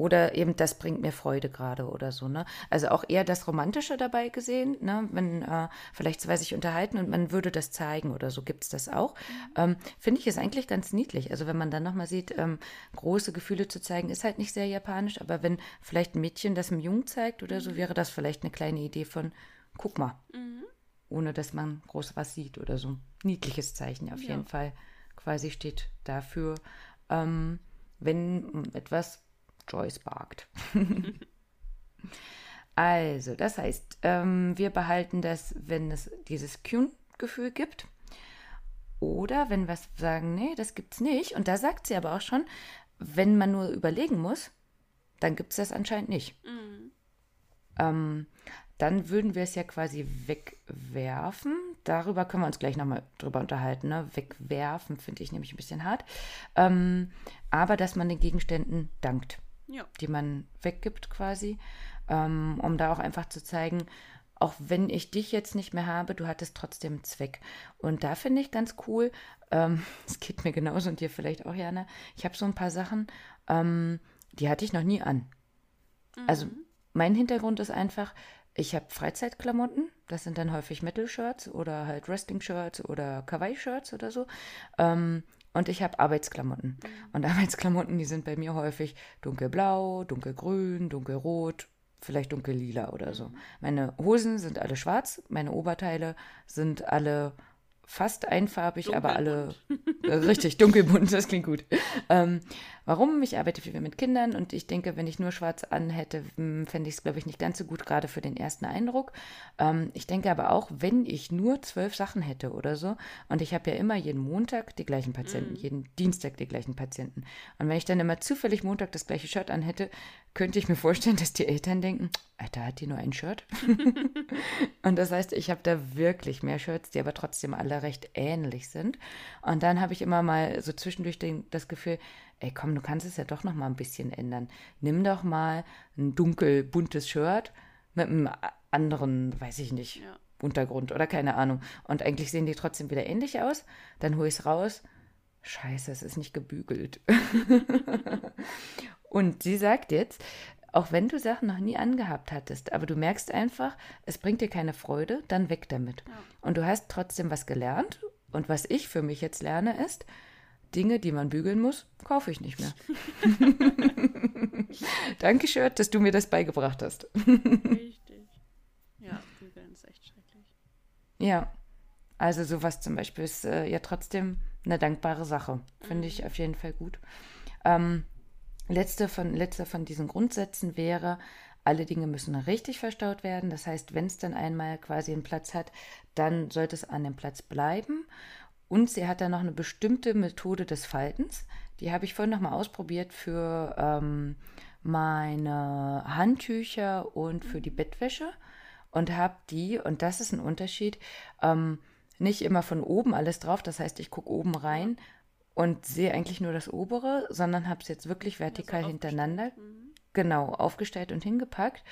Oder eben, das bringt mir Freude gerade oder so, ne? Also auch eher das Romantische dabei gesehen, ne? Wenn äh, vielleicht zwei sich unterhalten und man würde das zeigen oder so, gibt es das auch. Mhm. Ähm, Finde ich es eigentlich ganz niedlich. Also wenn man dann nochmal sieht, ähm, große Gefühle zu zeigen, ist halt nicht sehr japanisch, aber wenn vielleicht ein Mädchen das einem Jungen zeigt oder so, mhm. wäre das vielleicht eine kleine Idee von, guck mal. Mhm ohne dass man groß was sieht oder so. Niedliches Zeichen auf ja. jeden Fall. Quasi steht dafür, ähm, wenn etwas Joy sparkt. also, das heißt, ähm, wir behalten das, wenn es dieses Kyun-Gefühl gibt. Oder wenn wir sagen, nee, das gibt's nicht. Und da sagt sie aber auch schon, wenn man nur überlegen muss, dann gibt es das anscheinend nicht. Mhm. Ähm, dann würden wir es ja quasi wegwerfen. Darüber können wir uns gleich nochmal drüber unterhalten. Ne? Wegwerfen finde ich nämlich ein bisschen hart. Ähm, aber dass man den Gegenständen dankt, ja. die man weggibt quasi, ähm, um da auch einfach zu zeigen, auch wenn ich dich jetzt nicht mehr habe, du hattest trotzdem Zweck. Und da finde ich ganz cool, ähm, es ähm, geht mir genauso und dir vielleicht auch, Jana, ich habe so ein paar Sachen, ähm, die hatte ich noch nie an. Also mhm. Also mein Hintergrund ist einfach, ich habe Freizeitklamotten, das sind dann häufig Metal-Shirts oder halt Wrestling-Shirts oder Kawaii-Shirts oder so. Ähm, und ich habe Arbeitsklamotten. Mhm. Und Arbeitsklamotten, die sind bei mir häufig dunkelblau, dunkelgrün, dunkelrot, vielleicht dunkellila oder so. Mhm. Meine Hosen sind alle schwarz, meine Oberteile sind alle fast einfarbig, dunkelbunt. aber alle äh, richtig dunkelbunt, das klingt gut. Ähm, warum? Ich arbeite viel mit Kindern und ich denke, wenn ich nur schwarz an hätte, hm, fände ich es, glaube ich, nicht ganz so gut, gerade für den ersten Eindruck. Ähm, ich denke aber auch, wenn ich nur zwölf Sachen hätte oder so, und ich habe ja immer jeden Montag die gleichen Patienten, mm. jeden Dienstag die gleichen Patienten. Und wenn ich dann immer zufällig Montag das gleiche Shirt an hätte, könnte ich mir vorstellen, dass die Eltern denken, Alter, hat die nur ein Shirt? und das heißt, ich habe da wirklich mehr Shirts, die aber trotzdem alle recht ähnlich sind. Und dann habe ich immer mal so zwischendurch den, das Gefühl, ey komm, du kannst es ja doch noch mal ein bisschen ändern. Nimm doch mal ein dunkel buntes Shirt mit einem anderen, weiß ich nicht, ja. Untergrund oder keine Ahnung. Und eigentlich sehen die trotzdem wieder ähnlich aus. Dann hole ich es raus. Scheiße, es ist nicht gebügelt. Und sie sagt jetzt, auch wenn du Sachen noch nie angehabt hattest, aber du merkst einfach, es bringt dir keine Freude, dann weg damit. Ja. Und du hast trotzdem was gelernt. Und was ich für mich jetzt lerne, ist, Dinge, die man bügeln muss, kaufe ich nicht mehr. Danke, Shirt, dass du mir das beigebracht hast. Richtig. Ja, bügeln ist echt schrecklich. Ja, also sowas zum Beispiel ist äh, ja trotzdem eine dankbare Sache. Finde ich mhm. auf jeden Fall gut. Ähm, letzte, von, letzter von diesen Grundsätzen wäre, alle Dinge müssen richtig verstaut werden. Das heißt, wenn es dann einmal quasi einen Platz hat, dann sollte es an dem Platz bleiben. Und sie hat dann noch eine bestimmte Methode des Faltens. Die habe ich vorhin nochmal ausprobiert für ähm, meine Handtücher und für die Bettwäsche. Und habe die, und das ist ein Unterschied, ähm, nicht immer von oben alles drauf. Das heißt, ich gucke oben rein und sehe eigentlich nur das obere, sondern habe es jetzt wirklich vertikal also hintereinander, mhm. genau, aufgestellt und hingepackt.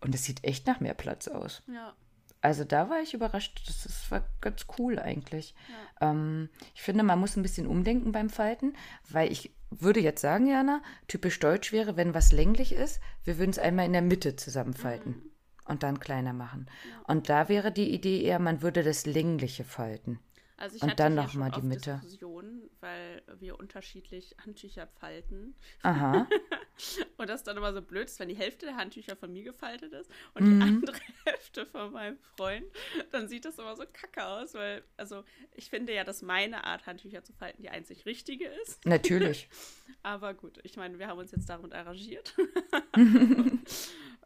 Und es sieht echt nach mehr Platz aus. Ja. Also da war ich überrascht. Das, das war ganz cool eigentlich. Ja. Ähm, ich finde, man muss ein bisschen umdenken beim Falten, weil ich würde jetzt sagen, Jana, typisch deutsch wäre, wenn was länglich ist, wir würden es einmal in der Mitte zusammenfalten mhm. und dann kleiner machen. Ja. Und da wäre die Idee eher, man würde das längliche falten. Also ich und hatte dann noch mal die Mitte. Diskussionen, weil wir unterschiedlich Handtücher falten. Aha. und das dann immer so blöd ist, wenn die Hälfte der Handtücher von mir gefaltet ist und mhm. die andere Hälfte von meinem Freund, dann sieht das immer so kacke aus, weil, also ich finde ja, dass meine Art, Handtücher zu falten, die einzig richtige ist. Natürlich. Aber gut, ich meine, wir haben uns jetzt damit arrangiert.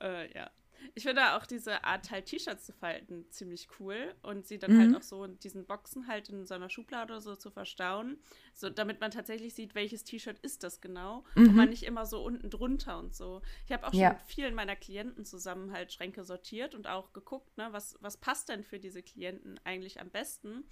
äh, ja, ich finde auch diese Art halt T-Shirts zu falten ziemlich cool und sie dann halt mhm. halt auch so in diesen Boxen halt in so einer Schublade oder so zu verstauen, so damit man tatsächlich sieht, welches T-Shirt ist das genau mhm. und man nicht immer so unten drunter und so. Ich habe auch schon ja. mit vielen meiner Klienten zusammen halt Schränke sortiert und auch geguckt, ne, was, was passt denn für diese Klienten eigentlich am besten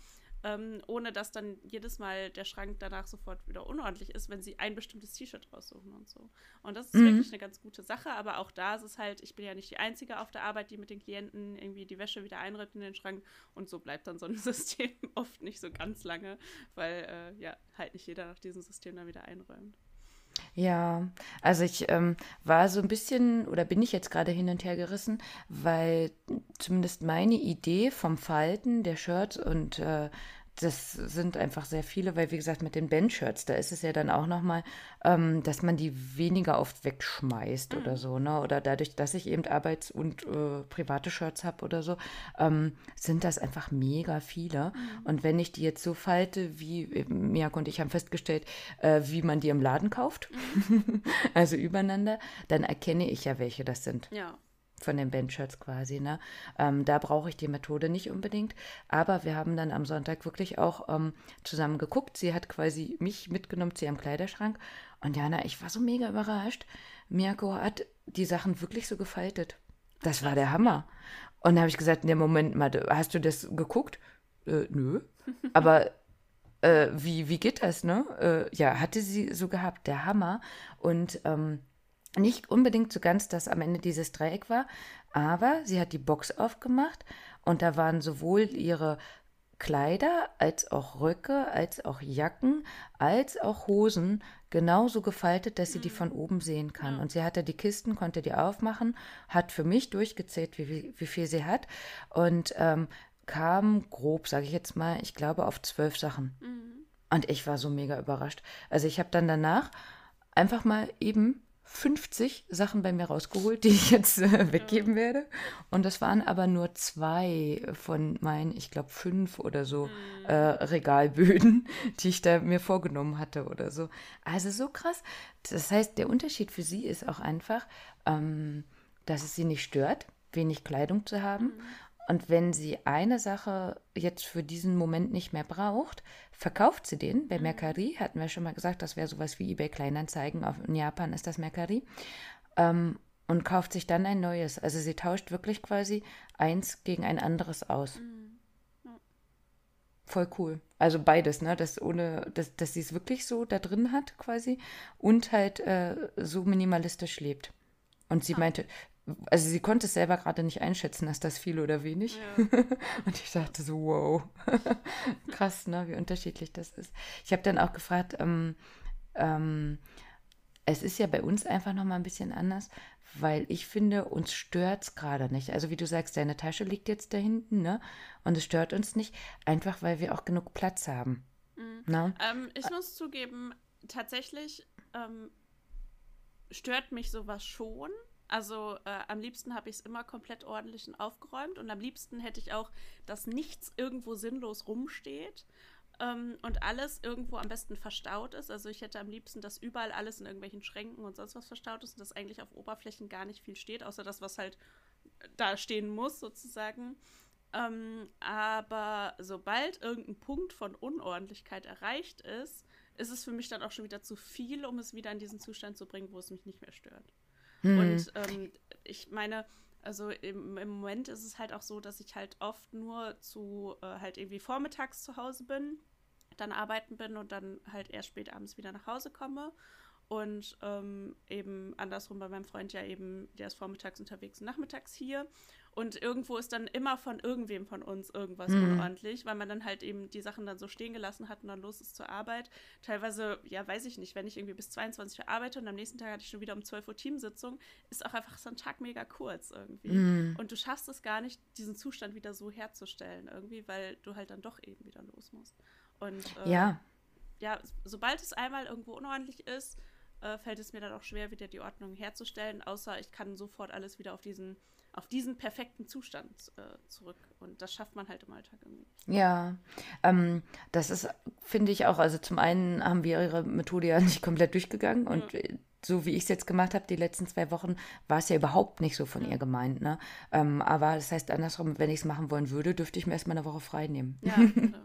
ähm, ohne dass dann jedes Mal der Schrank danach sofort wieder unordentlich ist, wenn sie ein bestimmtes T-Shirt raussuchen und so. Und das ist mhm. wirklich eine ganz gute Sache, aber auch da ist es halt, ich bin ja nicht die Einzige auf der Arbeit, die mit den Klienten irgendwie die Wäsche wieder einräumt in den Schrank und so bleibt dann so ein System oft nicht so ganz lange, weil äh, ja, halt nicht jeder nach diesem System dann wieder einräumt. Ja, also ich ähm, war so ein bisschen oder bin ich jetzt gerade hin und her gerissen, weil zumindest meine Idee vom Falten der Shirts und äh, das sind einfach sehr viele, weil wie gesagt mit den Bandshirts, da ist es ja dann auch nochmal, ähm, dass man die weniger oft wegschmeißt mhm. oder so, ne? Oder dadurch, dass ich eben Arbeits- und äh, private Shirts habe oder so, ähm, sind das einfach mega viele. Mhm. Und wenn ich die jetzt so falte, wie äh, Miak und ich haben festgestellt, äh, wie man die im Laden kauft, mhm. also übereinander, dann erkenne ich ja, welche das sind. Ja von den Bandshirts quasi. Ne? Ähm, da brauche ich die Methode nicht unbedingt. Aber wir haben dann am Sonntag wirklich auch ähm, zusammen geguckt. Sie hat quasi mich mitgenommen zu ihrem Kleiderschrank. Und Jana, ich war so mega überrascht. Mirko hat die Sachen wirklich so gefaltet. Das war der Hammer. Und da habe ich gesagt, ne, Moment mal, hast du das geguckt? Äh, nö. Aber äh, wie, wie geht das, ne? Äh, ja, hatte sie so gehabt, der Hammer. Und ähm, nicht unbedingt so ganz, dass am Ende dieses Dreieck war, aber sie hat die Box aufgemacht und da waren sowohl ihre Kleider als auch Röcke, als auch Jacken, als auch Hosen genauso gefaltet, dass sie die von oben sehen kann. Und sie hatte die Kisten, konnte die aufmachen, hat für mich durchgezählt, wie, wie, wie viel sie hat und ähm, kam grob, sage ich jetzt mal, ich glaube auf zwölf Sachen. Mhm. Und ich war so mega überrascht. Also ich habe dann danach einfach mal eben 50 Sachen bei mir rausgeholt, die ich jetzt äh, weggeben werde. Und das waren aber nur zwei von meinen, ich glaube, fünf oder so mhm. äh, Regalböden, die ich da mir vorgenommen hatte oder so. Also so krass. Das heißt, der Unterschied für sie ist auch einfach, ähm, dass es sie nicht stört, wenig Kleidung zu haben. Mhm. Und wenn sie eine Sache jetzt für diesen Moment nicht mehr braucht, verkauft sie den. Bei mhm. Mercari hatten wir schon mal gesagt, das wäre sowas wie eBay Kleinanzeigen. in Japan ist das Mercari. Ähm, und kauft sich dann ein neues. Also sie tauscht wirklich quasi eins gegen ein anderes aus. Mhm. Ja. Voll cool. Also beides, ne? Das ohne, dass, dass sie es wirklich so da drin hat, quasi, und halt äh, so minimalistisch lebt. Und sie ah. meinte, also sie konnte es selber gerade nicht einschätzen, ist das viel oder wenig. Ja. und ich dachte so, wow, krass, ne, wie unterschiedlich das ist. Ich habe dann auch gefragt, ähm, ähm, es ist ja bei uns einfach nochmal ein bisschen anders, weil ich finde, uns stört es gerade nicht. Also wie du sagst, deine Tasche liegt jetzt da hinten, ne? Und es stört uns nicht, einfach weil wir auch genug Platz haben. Mhm. Ne? Ähm, ich muss zugeben, tatsächlich ähm, stört mich sowas schon also äh, am liebsten habe ich es immer komplett ordentlich und aufgeräumt und am liebsten hätte ich auch, dass nichts irgendwo sinnlos rumsteht ähm, und alles irgendwo am besten verstaut ist. Also ich hätte am liebsten, dass überall alles in irgendwelchen Schränken und sonst was verstaut ist und dass eigentlich auf Oberflächen gar nicht viel steht, außer das, was halt da stehen muss sozusagen. Ähm, aber sobald irgendein Punkt von Unordentlichkeit erreicht ist, ist es für mich dann auch schon wieder zu viel, um es wieder in diesen Zustand zu bringen, wo es mich nicht mehr stört. Mhm. Und ähm, ich meine, also im, im, Moment ist es halt auch so, dass ich halt oft nur zu äh, halt irgendwie vormittags zu Hause bin, dann arbeiten bin und dann halt erst spät abends wieder nach Hause komme. Und ähm, eben andersrum bei meinem Freund ja eben, der ist vormittags unterwegs und nachmittags hier. Und irgendwo ist dann immer von irgendwem von uns irgendwas mhm. unordentlich, weil man dann halt eben die Sachen dann so stehen gelassen hat und dann los ist zur Arbeit. Teilweise, ja, weiß ich nicht, wenn ich irgendwie bis 22 Uhr arbeite und am nächsten Tag hatte ich schon wieder um 12 Uhr Teamsitzung, ist auch einfach so ein Tag mega kurz irgendwie. Mhm. Und du schaffst es gar nicht, diesen Zustand wieder so herzustellen irgendwie, weil du halt dann doch eben wieder los musst. Und äh, ja. ja, sobald es einmal irgendwo unordentlich ist, äh, fällt es mir dann auch schwer, wieder die Ordnung herzustellen, außer ich kann sofort alles wieder auf diesen auf diesen perfekten Zustand äh, zurück. Und das schafft man halt im Alltag irgendwie. Ja, ähm, das ist, finde ich auch, also zum einen haben wir ihre Methode ja nicht komplett durchgegangen und ja so wie ich es jetzt gemacht habe, die letzten zwei Wochen, war es ja überhaupt nicht so von ihr gemeint. Ne? Ähm, aber das heißt andersrum, wenn ich es machen wollen würde, dürfte ich mir erstmal eine Woche frei nehmen. Ja, genau.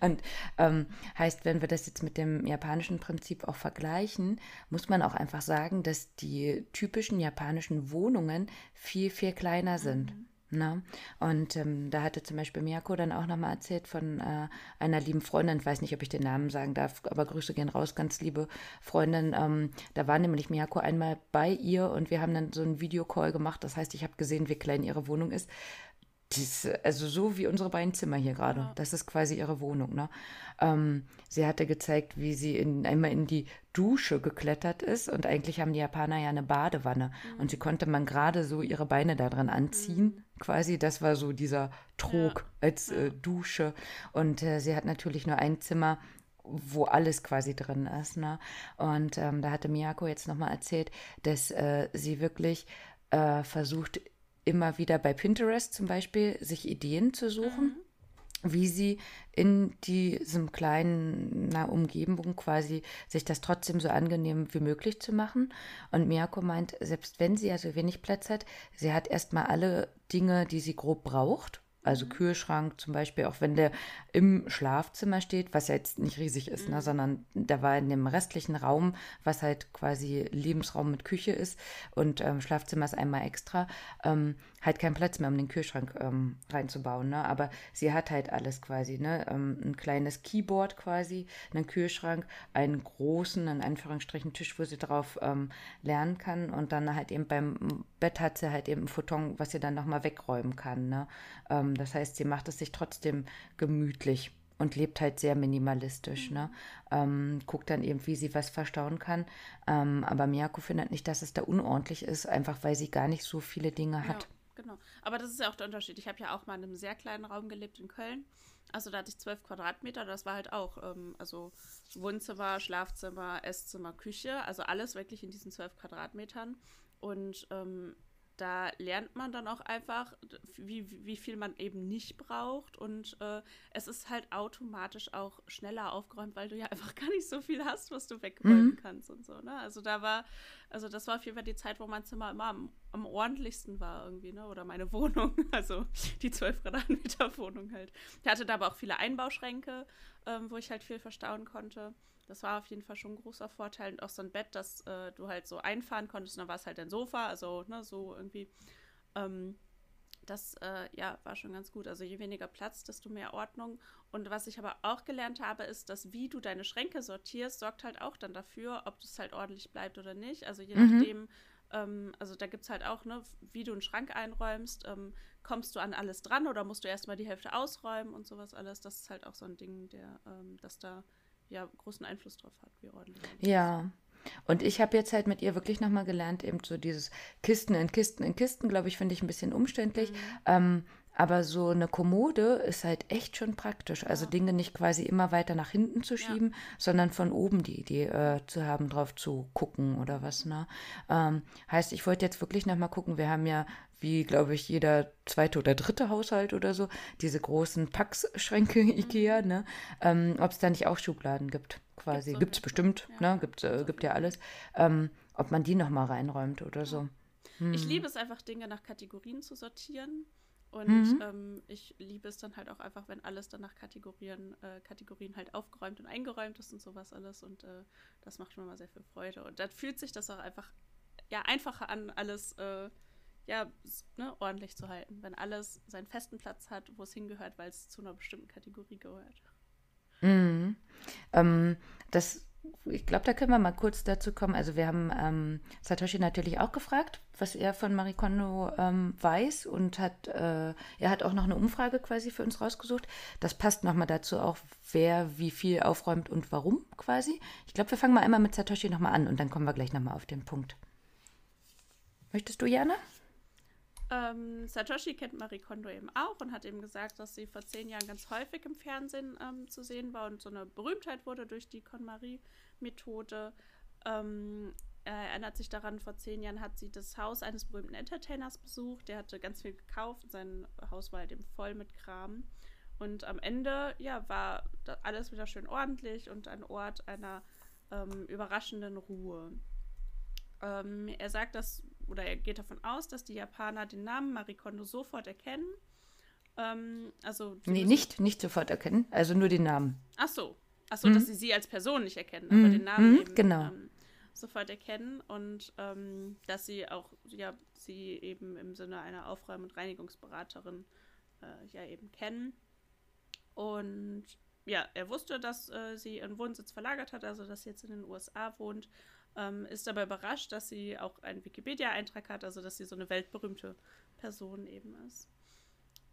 Und ähm, heißt, wenn wir das jetzt mit dem japanischen Prinzip auch vergleichen, muss man auch einfach sagen, dass die typischen japanischen Wohnungen viel, viel kleiner sind. Mhm. Na? Ne? Und ähm, da hatte zum Beispiel Miyako dann auch nochmal erzählt von äh, einer lieben Freundin, ich weiß nicht, ob ich den Namen sagen darf, aber Grüße gehen raus, ganz liebe Freundin. Ähm, da war nämlich Miyako einmal bei ihr und wir haben dann so einen Videocall gemacht. Das heißt, ich habe gesehen, wie klein ihre Wohnung ist. Dies, also so wie unsere beiden Zimmer hier gerade. Ja. Das ist quasi ihre Wohnung. Ne? Ähm, sie hatte gezeigt, wie sie in, einmal in die Dusche geklettert ist und eigentlich haben die Japaner ja eine Badewanne mhm. und sie konnte man gerade so ihre Beine da dran anziehen. Mhm. Quasi, das war so dieser Trog ja. als äh, Dusche. Und äh, sie hat natürlich nur ein Zimmer, wo alles quasi drin ist. Ne? Und ähm, da hatte Miyako jetzt nochmal erzählt, dass äh, sie wirklich äh, versucht, immer wieder bei Pinterest zum Beispiel sich Ideen zu suchen, mhm. Wie sie in diesem kleinen na, Umgebung quasi sich das trotzdem so angenehm wie möglich zu machen. Und Miyako meint, selbst wenn sie also wenig Platz hat, sie hat erstmal alle Dinge, die sie grob braucht also. Kühlschrank zum Beispiel, auch wenn der im Schlafzimmer steht, was ja jetzt nicht riesig ist, ne, mhm. ne, sondern da war in dem restlichen Raum, was halt quasi Lebensraum mit Küche ist und ähm, Schlafzimmer ist einmal extra, ähm, halt keinen Platz mehr, um den Kühlschrank ähm, reinzubauen. Ne? Aber sie hat halt alles quasi, ne? Ähm, ein kleines Keyboard quasi, einen Kühlschrank, einen großen, in Anführungsstrichen, Tisch, wo sie drauf ähm, lernen kann und dann halt eben beim Bett hat sie halt eben ein Futon, was sie dann nochmal wegräumen kann. Ne? Das heißt, sie macht es sich trotzdem gemütlich und lebt halt sehr minimalistisch. Mhm. Ne? Ähm, guckt dann eben, wie sie was verstauen kann. Ähm, aber Miyako findet nicht, dass es da unordentlich ist, einfach weil sie gar nicht so viele Dinge hat. Ja, genau. Aber das ist ja auch der Unterschied. Ich habe ja auch mal in einem sehr kleinen Raum gelebt in Köln. Also da hatte ich zwölf Quadratmeter. Das war halt auch, ähm, also Wohnzimmer, Schlafzimmer, Esszimmer, Küche. Also alles wirklich in diesen zwölf Quadratmetern. Und ähm, da lernt man dann auch einfach, wie, wie viel man eben nicht braucht. Und äh, es ist halt automatisch auch schneller aufgeräumt, weil du ja einfach gar nicht so viel hast, was du wegräumen mhm. kannst und so. Ne? Also da war, also das war auf jeden Fall die Zeit, wo mein Zimmer immer am, am ordentlichsten war irgendwie, ne? Oder meine Wohnung, also die 12 Quadratmeter Wohnung halt. Ich hatte da aber auch viele Einbauschränke, ähm, wo ich halt viel verstauen konnte. Das war auf jeden Fall schon ein großer Vorteil. Und auch so ein Bett, das äh, du halt so einfahren konntest. Und dann war es halt ein Sofa, also ne, so irgendwie. Ähm, das äh, ja, war schon ganz gut. Also je weniger Platz, desto mehr Ordnung. Und was ich aber auch gelernt habe, ist, dass wie du deine Schränke sortierst, sorgt halt auch dann dafür, ob es halt ordentlich bleibt oder nicht. Also je mhm. nachdem, ähm, also da gibt es halt auch, ne, wie du einen Schrank einräumst, ähm, kommst du an alles dran oder musst du erstmal die Hälfte ausräumen und sowas alles. Das ist halt auch so ein Ding, der, ähm, dass da ja großen Einfluss drauf hat, wie ordentlich. Ja. Und ich habe jetzt halt mit ihr wirklich nochmal gelernt, eben so dieses Kisten in Kisten in Kisten, glaube ich, finde ich ein bisschen umständlich. Mhm. Ähm, aber so eine Kommode ist halt echt schon praktisch. Also ja. Dinge nicht quasi immer weiter nach hinten zu schieben, ja. sondern von oben die Idee äh, zu haben, drauf zu gucken oder was. Ne? Ähm, heißt, ich wollte jetzt wirklich nochmal gucken. Wir haben ja, wie glaube ich, jeder zweite oder dritte Haushalt oder so, diese großen Packschränke mhm. Ikea, ne? Ähm, ob es da nicht auch Schubladen gibt, quasi. Gibt es bestimmt, ja. ne? Gibt, äh, gibt ja alles. Ähm, ob man die nochmal reinräumt oder so. Hm. Ich liebe es einfach, Dinge nach Kategorien zu sortieren. Und mhm. ähm, ich liebe es dann halt auch einfach, wenn alles dann nach Kategorien, äh, Kategorien halt aufgeräumt und eingeräumt ist und sowas alles. Und äh, das macht mir mal sehr viel Freude. Und dann fühlt sich das auch einfach ja einfacher an, alles äh, ja ne, ordentlich zu halten, wenn alles seinen festen Platz hat, wo es hingehört, weil es zu einer bestimmten Kategorie gehört. Mhm. Ähm, das ich glaube, da können wir mal kurz dazu kommen. Also wir haben ähm, Satoshi natürlich auch gefragt, was er von Marie Kondo ähm, weiß und hat, äh, er hat auch noch eine Umfrage quasi für uns rausgesucht. Das passt nochmal dazu auch, wer wie viel aufräumt und warum quasi. Ich glaube, wir fangen mal einmal mit Satoshi nochmal an und dann kommen wir gleich nochmal auf den Punkt. Möchtest du, Jana? Ähm, Satoshi kennt Marie Kondo eben auch und hat eben gesagt, dass sie vor zehn Jahren ganz häufig im Fernsehen ähm, zu sehen war und so eine Berühmtheit wurde durch die KonMari-Methode. Ähm, er erinnert sich daran, vor zehn Jahren hat sie das Haus eines berühmten Entertainers besucht. Der hatte ganz viel gekauft und sein Haus war halt eben voll mit Kram. Und am Ende, ja, war alles wieder schön ordentlich und ein Ort einer ähm, überraschenden Ruhe. Ähm, er sagt, dass oder er geht davon aus, dass die Japaner den Namen Marie Kondo sofort erkennen. Ähm, also nee, nicht, nicht sofort erkennen, also nur den Namen. Ach so, ach so, mhm. dass sie sie als Person nicht erkennen, aber mhm. den Namen mhm, eben genau. ähm, sofort erkennen und ähm, dass sie auch, ja, sie eben im Sinne einer Aufräum- und Reinigungsberaterin äh, ja eben kennen. Und ja, er wusste, dass äh, sie ihren Wohnsitz verlagert hat, also dass sie jetzt in den USA wohnt ähm, ist aber überrascht, dass sie auch einen Wikipedia-Eintrag hat, also dass sie so eine weltberühmte Person eben ist.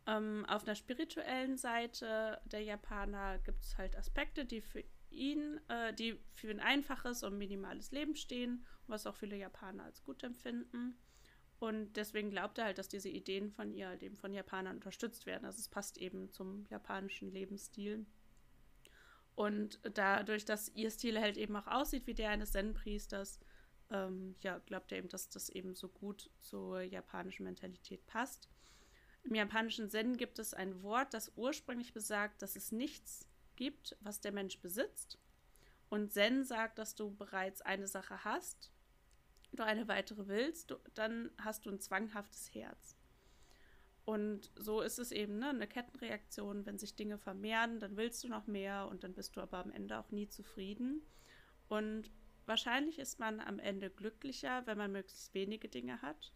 Ähm, auf einer spirituellen Seite der Japaner gibt es halt Aspekte, die für ihn, äh, die für ein einfaches und minimales Leben stehen, was auch viele Japaner als gut empfinden. Und deswegen glaubt er halt, dass diese Ideen von ihr halt von Japanern unterstützt werden. Also es passt eben zum japanischen Lebensstil. Und dadurch, dass ihr Stil halt eben auch aussieht wie der eines Zen-Priesters, ähm, ja, glaubt er eben, dass das eben so gut zur japanischen Mentalität passt. Im japanischen Zen gibt es ein Wort, das ursprünglich besagt, dass es nichts gibt, was der Mensch besitzt. Und Zen sagt, dass du bereits eine Sache hast, du eine weitere willst, dann hast du ein zwanghaftes Herz. Und so ist es eben ne, eine Kettenreaktion. Wenn sich Dinge vermehren, dann willst du noch mehr und dann bist du aber am Ende auch nie zufrieden. Und wahrscheinlich ist man am Ende glücklicher, wenn man möglichst wenige Dinge hat.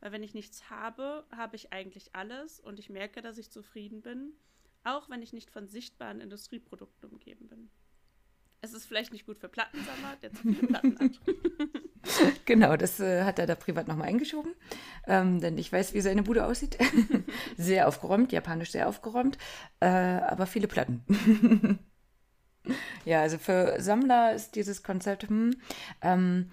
Weil wenn ich nichts habe, habe ich eigentlich alles und ich merke, dass ich zufrieden bin, auch wenn ich nicht von sichtbaren Industrieprodukten umgeben bin. Es ist vielleicht nicht gut für Plattensammler, der zu viele Platten hat. genau, das äh, hat er da privat nochmal eingeschoben. ähm, denn ich weiß, wie seine Bude aussieht. sehr aufgeräumt, japanisch sehr aufgeräumt, äh, aber viele Platten. ja, also für Sammler ist dieses Konzept, hm, ähm,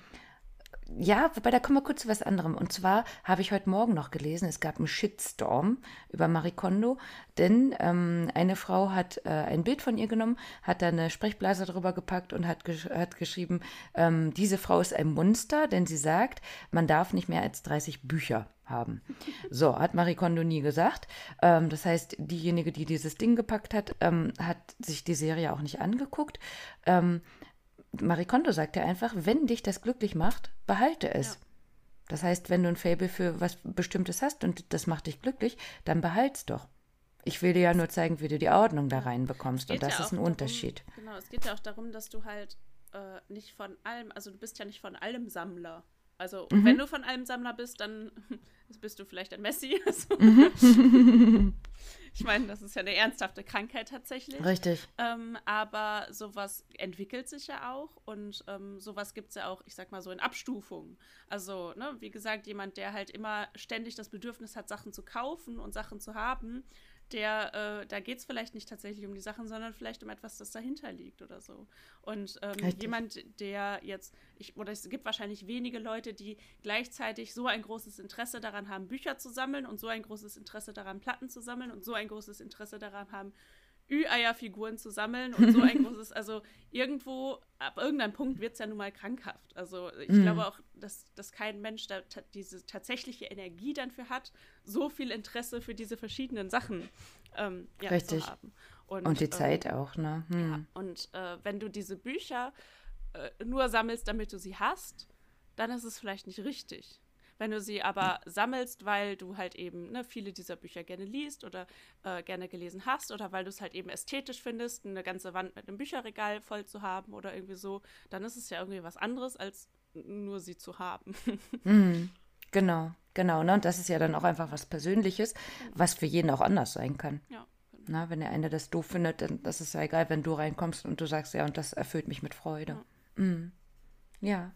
ja, wobei da kommen wir kurz zu was anderem. Und zwar habe ich heute Morgen noch gelesen, es gab einen Shitstorm über Marie Kondo, denn ähm, eine Frau hat äh, ein Bild von ihr genommen, hat da eine Sprechblase drüber gepackt und hat, gesch hat geschrieben, ähm, diese Frau ist ein Monster, denn sie sagt, man darf nicht mehr als 30 Bücher haben. So, hat Marie Kondo nie gesagt. Ähm, das heißt, diejenige, die dieses Ding gepackt hat, ähm, hat sich die Serie auch nicht angeguckt. Ähm, Marie Kondo sagt ja einfach, wenn dich das glücklich macht, behalte es. Ja. Das heißt, wenn du ein Faible für was Bestimmtes hast und das macht dich glücklich, dann behalt's doch. Ich will dir ja nur zeigen, wie du die Ordnung da reinbekommst. Und das ja ist ein darum, Unterschied. Genau, es geht ja auch darum, dass du halt äh, nicht von allem, also du bist ja nicht von allem Sammler. Also mhm. wenn du von allem Sammler bist, dann bist du vielleicht ein Messi. Also. Mhm. ich meine, das ist ja eine ernsthafte Krankheit tatsächlich. Richtig. Ähm, aber sowas entwickelt sich ja auch und ähm, sowas gibt es ja auch, ich sag mal so, in Abstufungen. Also, ne, wie gesagt, jemand, der halt immer ständig das Bedürfnis hat, Sachen zu kaufen und Sachen zu haben, der, äh, da geht es vielleicht nicht tatsächlich um die Sachen, sondern vielleicht um etwas, das dahinter liegt oder so. Und ähm, jemand, der jetzt, ich, oder es gibt wahrscheinlich wenige Leute, die gleichzeitig so ein großes Interesse daran haben, Bücher zu sammeln und so ein großes Interesse daran, Platten zu sammeln und so ein großes Interesse daran haben, Ü-Eier-Figuren zu sammeln und so ein großes, also irgendwo, ab irgendeinem Punkt wird es ja nun mal krankhaft. Also ich mhm. glaube auch, dass, dass kein Mensch da diese tatsächliche Energie dann für hat, so viel Interesse für diese verschiedenen Sachen ähm, ja, Richtig. zu haben. Und, und die ähm, Zeit auch, ne? Hm. Ja, und äh, wenn du diese Bücher äh, nur sammelst, damit du sie hast, dann ist es vielleicht nicht richtig. Wenn du sie aber sammelst, weil du halt eben ne, viele dieser Bücher gerne liest oder äh, gerne gelesen hast oder weil du es halt eben ästhetisch findest, eine ganze Wand mit einem Bücherregal voll zu haben oder irgendwie so, dann ist es ja irgendwie was anderes, als nur sie zu haben. Mhm. Genau, genau. Ne? Und das ist ja dann auch einfach was Persönliches, was für jeden auch anders sein kann. Ja. Genau. Na, wenn der eine das doof findet, dann das ist ja egal, wenn du reinkommst und du sagst, ja, und das erfüllt mich mit Freude. Ja. Mhm. Ja,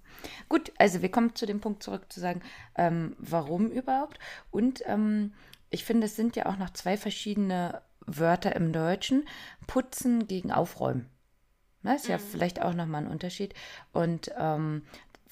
gut, also wir kommen zu dem Punkt zurück zu sagen, ähm, warum überhaupt. Und ähm, ich finde, es sind ja auch noch zwei verschiedene Wörter im Deutschen. Putzen gegen Aufräumen. Das ist mhm. ja vielleicht auch nochmal ein Unterschied. Und ähm,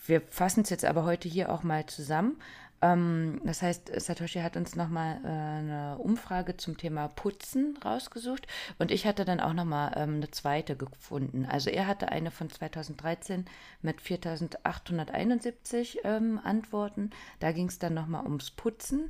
wir fassen es jetzt aber heute hier auch mal zusammen. Ähm, das heißt, Satoshi hat uns nochmal äh, eine Umfrage zum Thema Putzen rausgesucht und ich hatte dann auch nochmal ähm, eine zweite gefunden. Also er hatte eine von 2013 mit 4871 ähm, Antworten. Da ging es dann nochmal ums Putzen.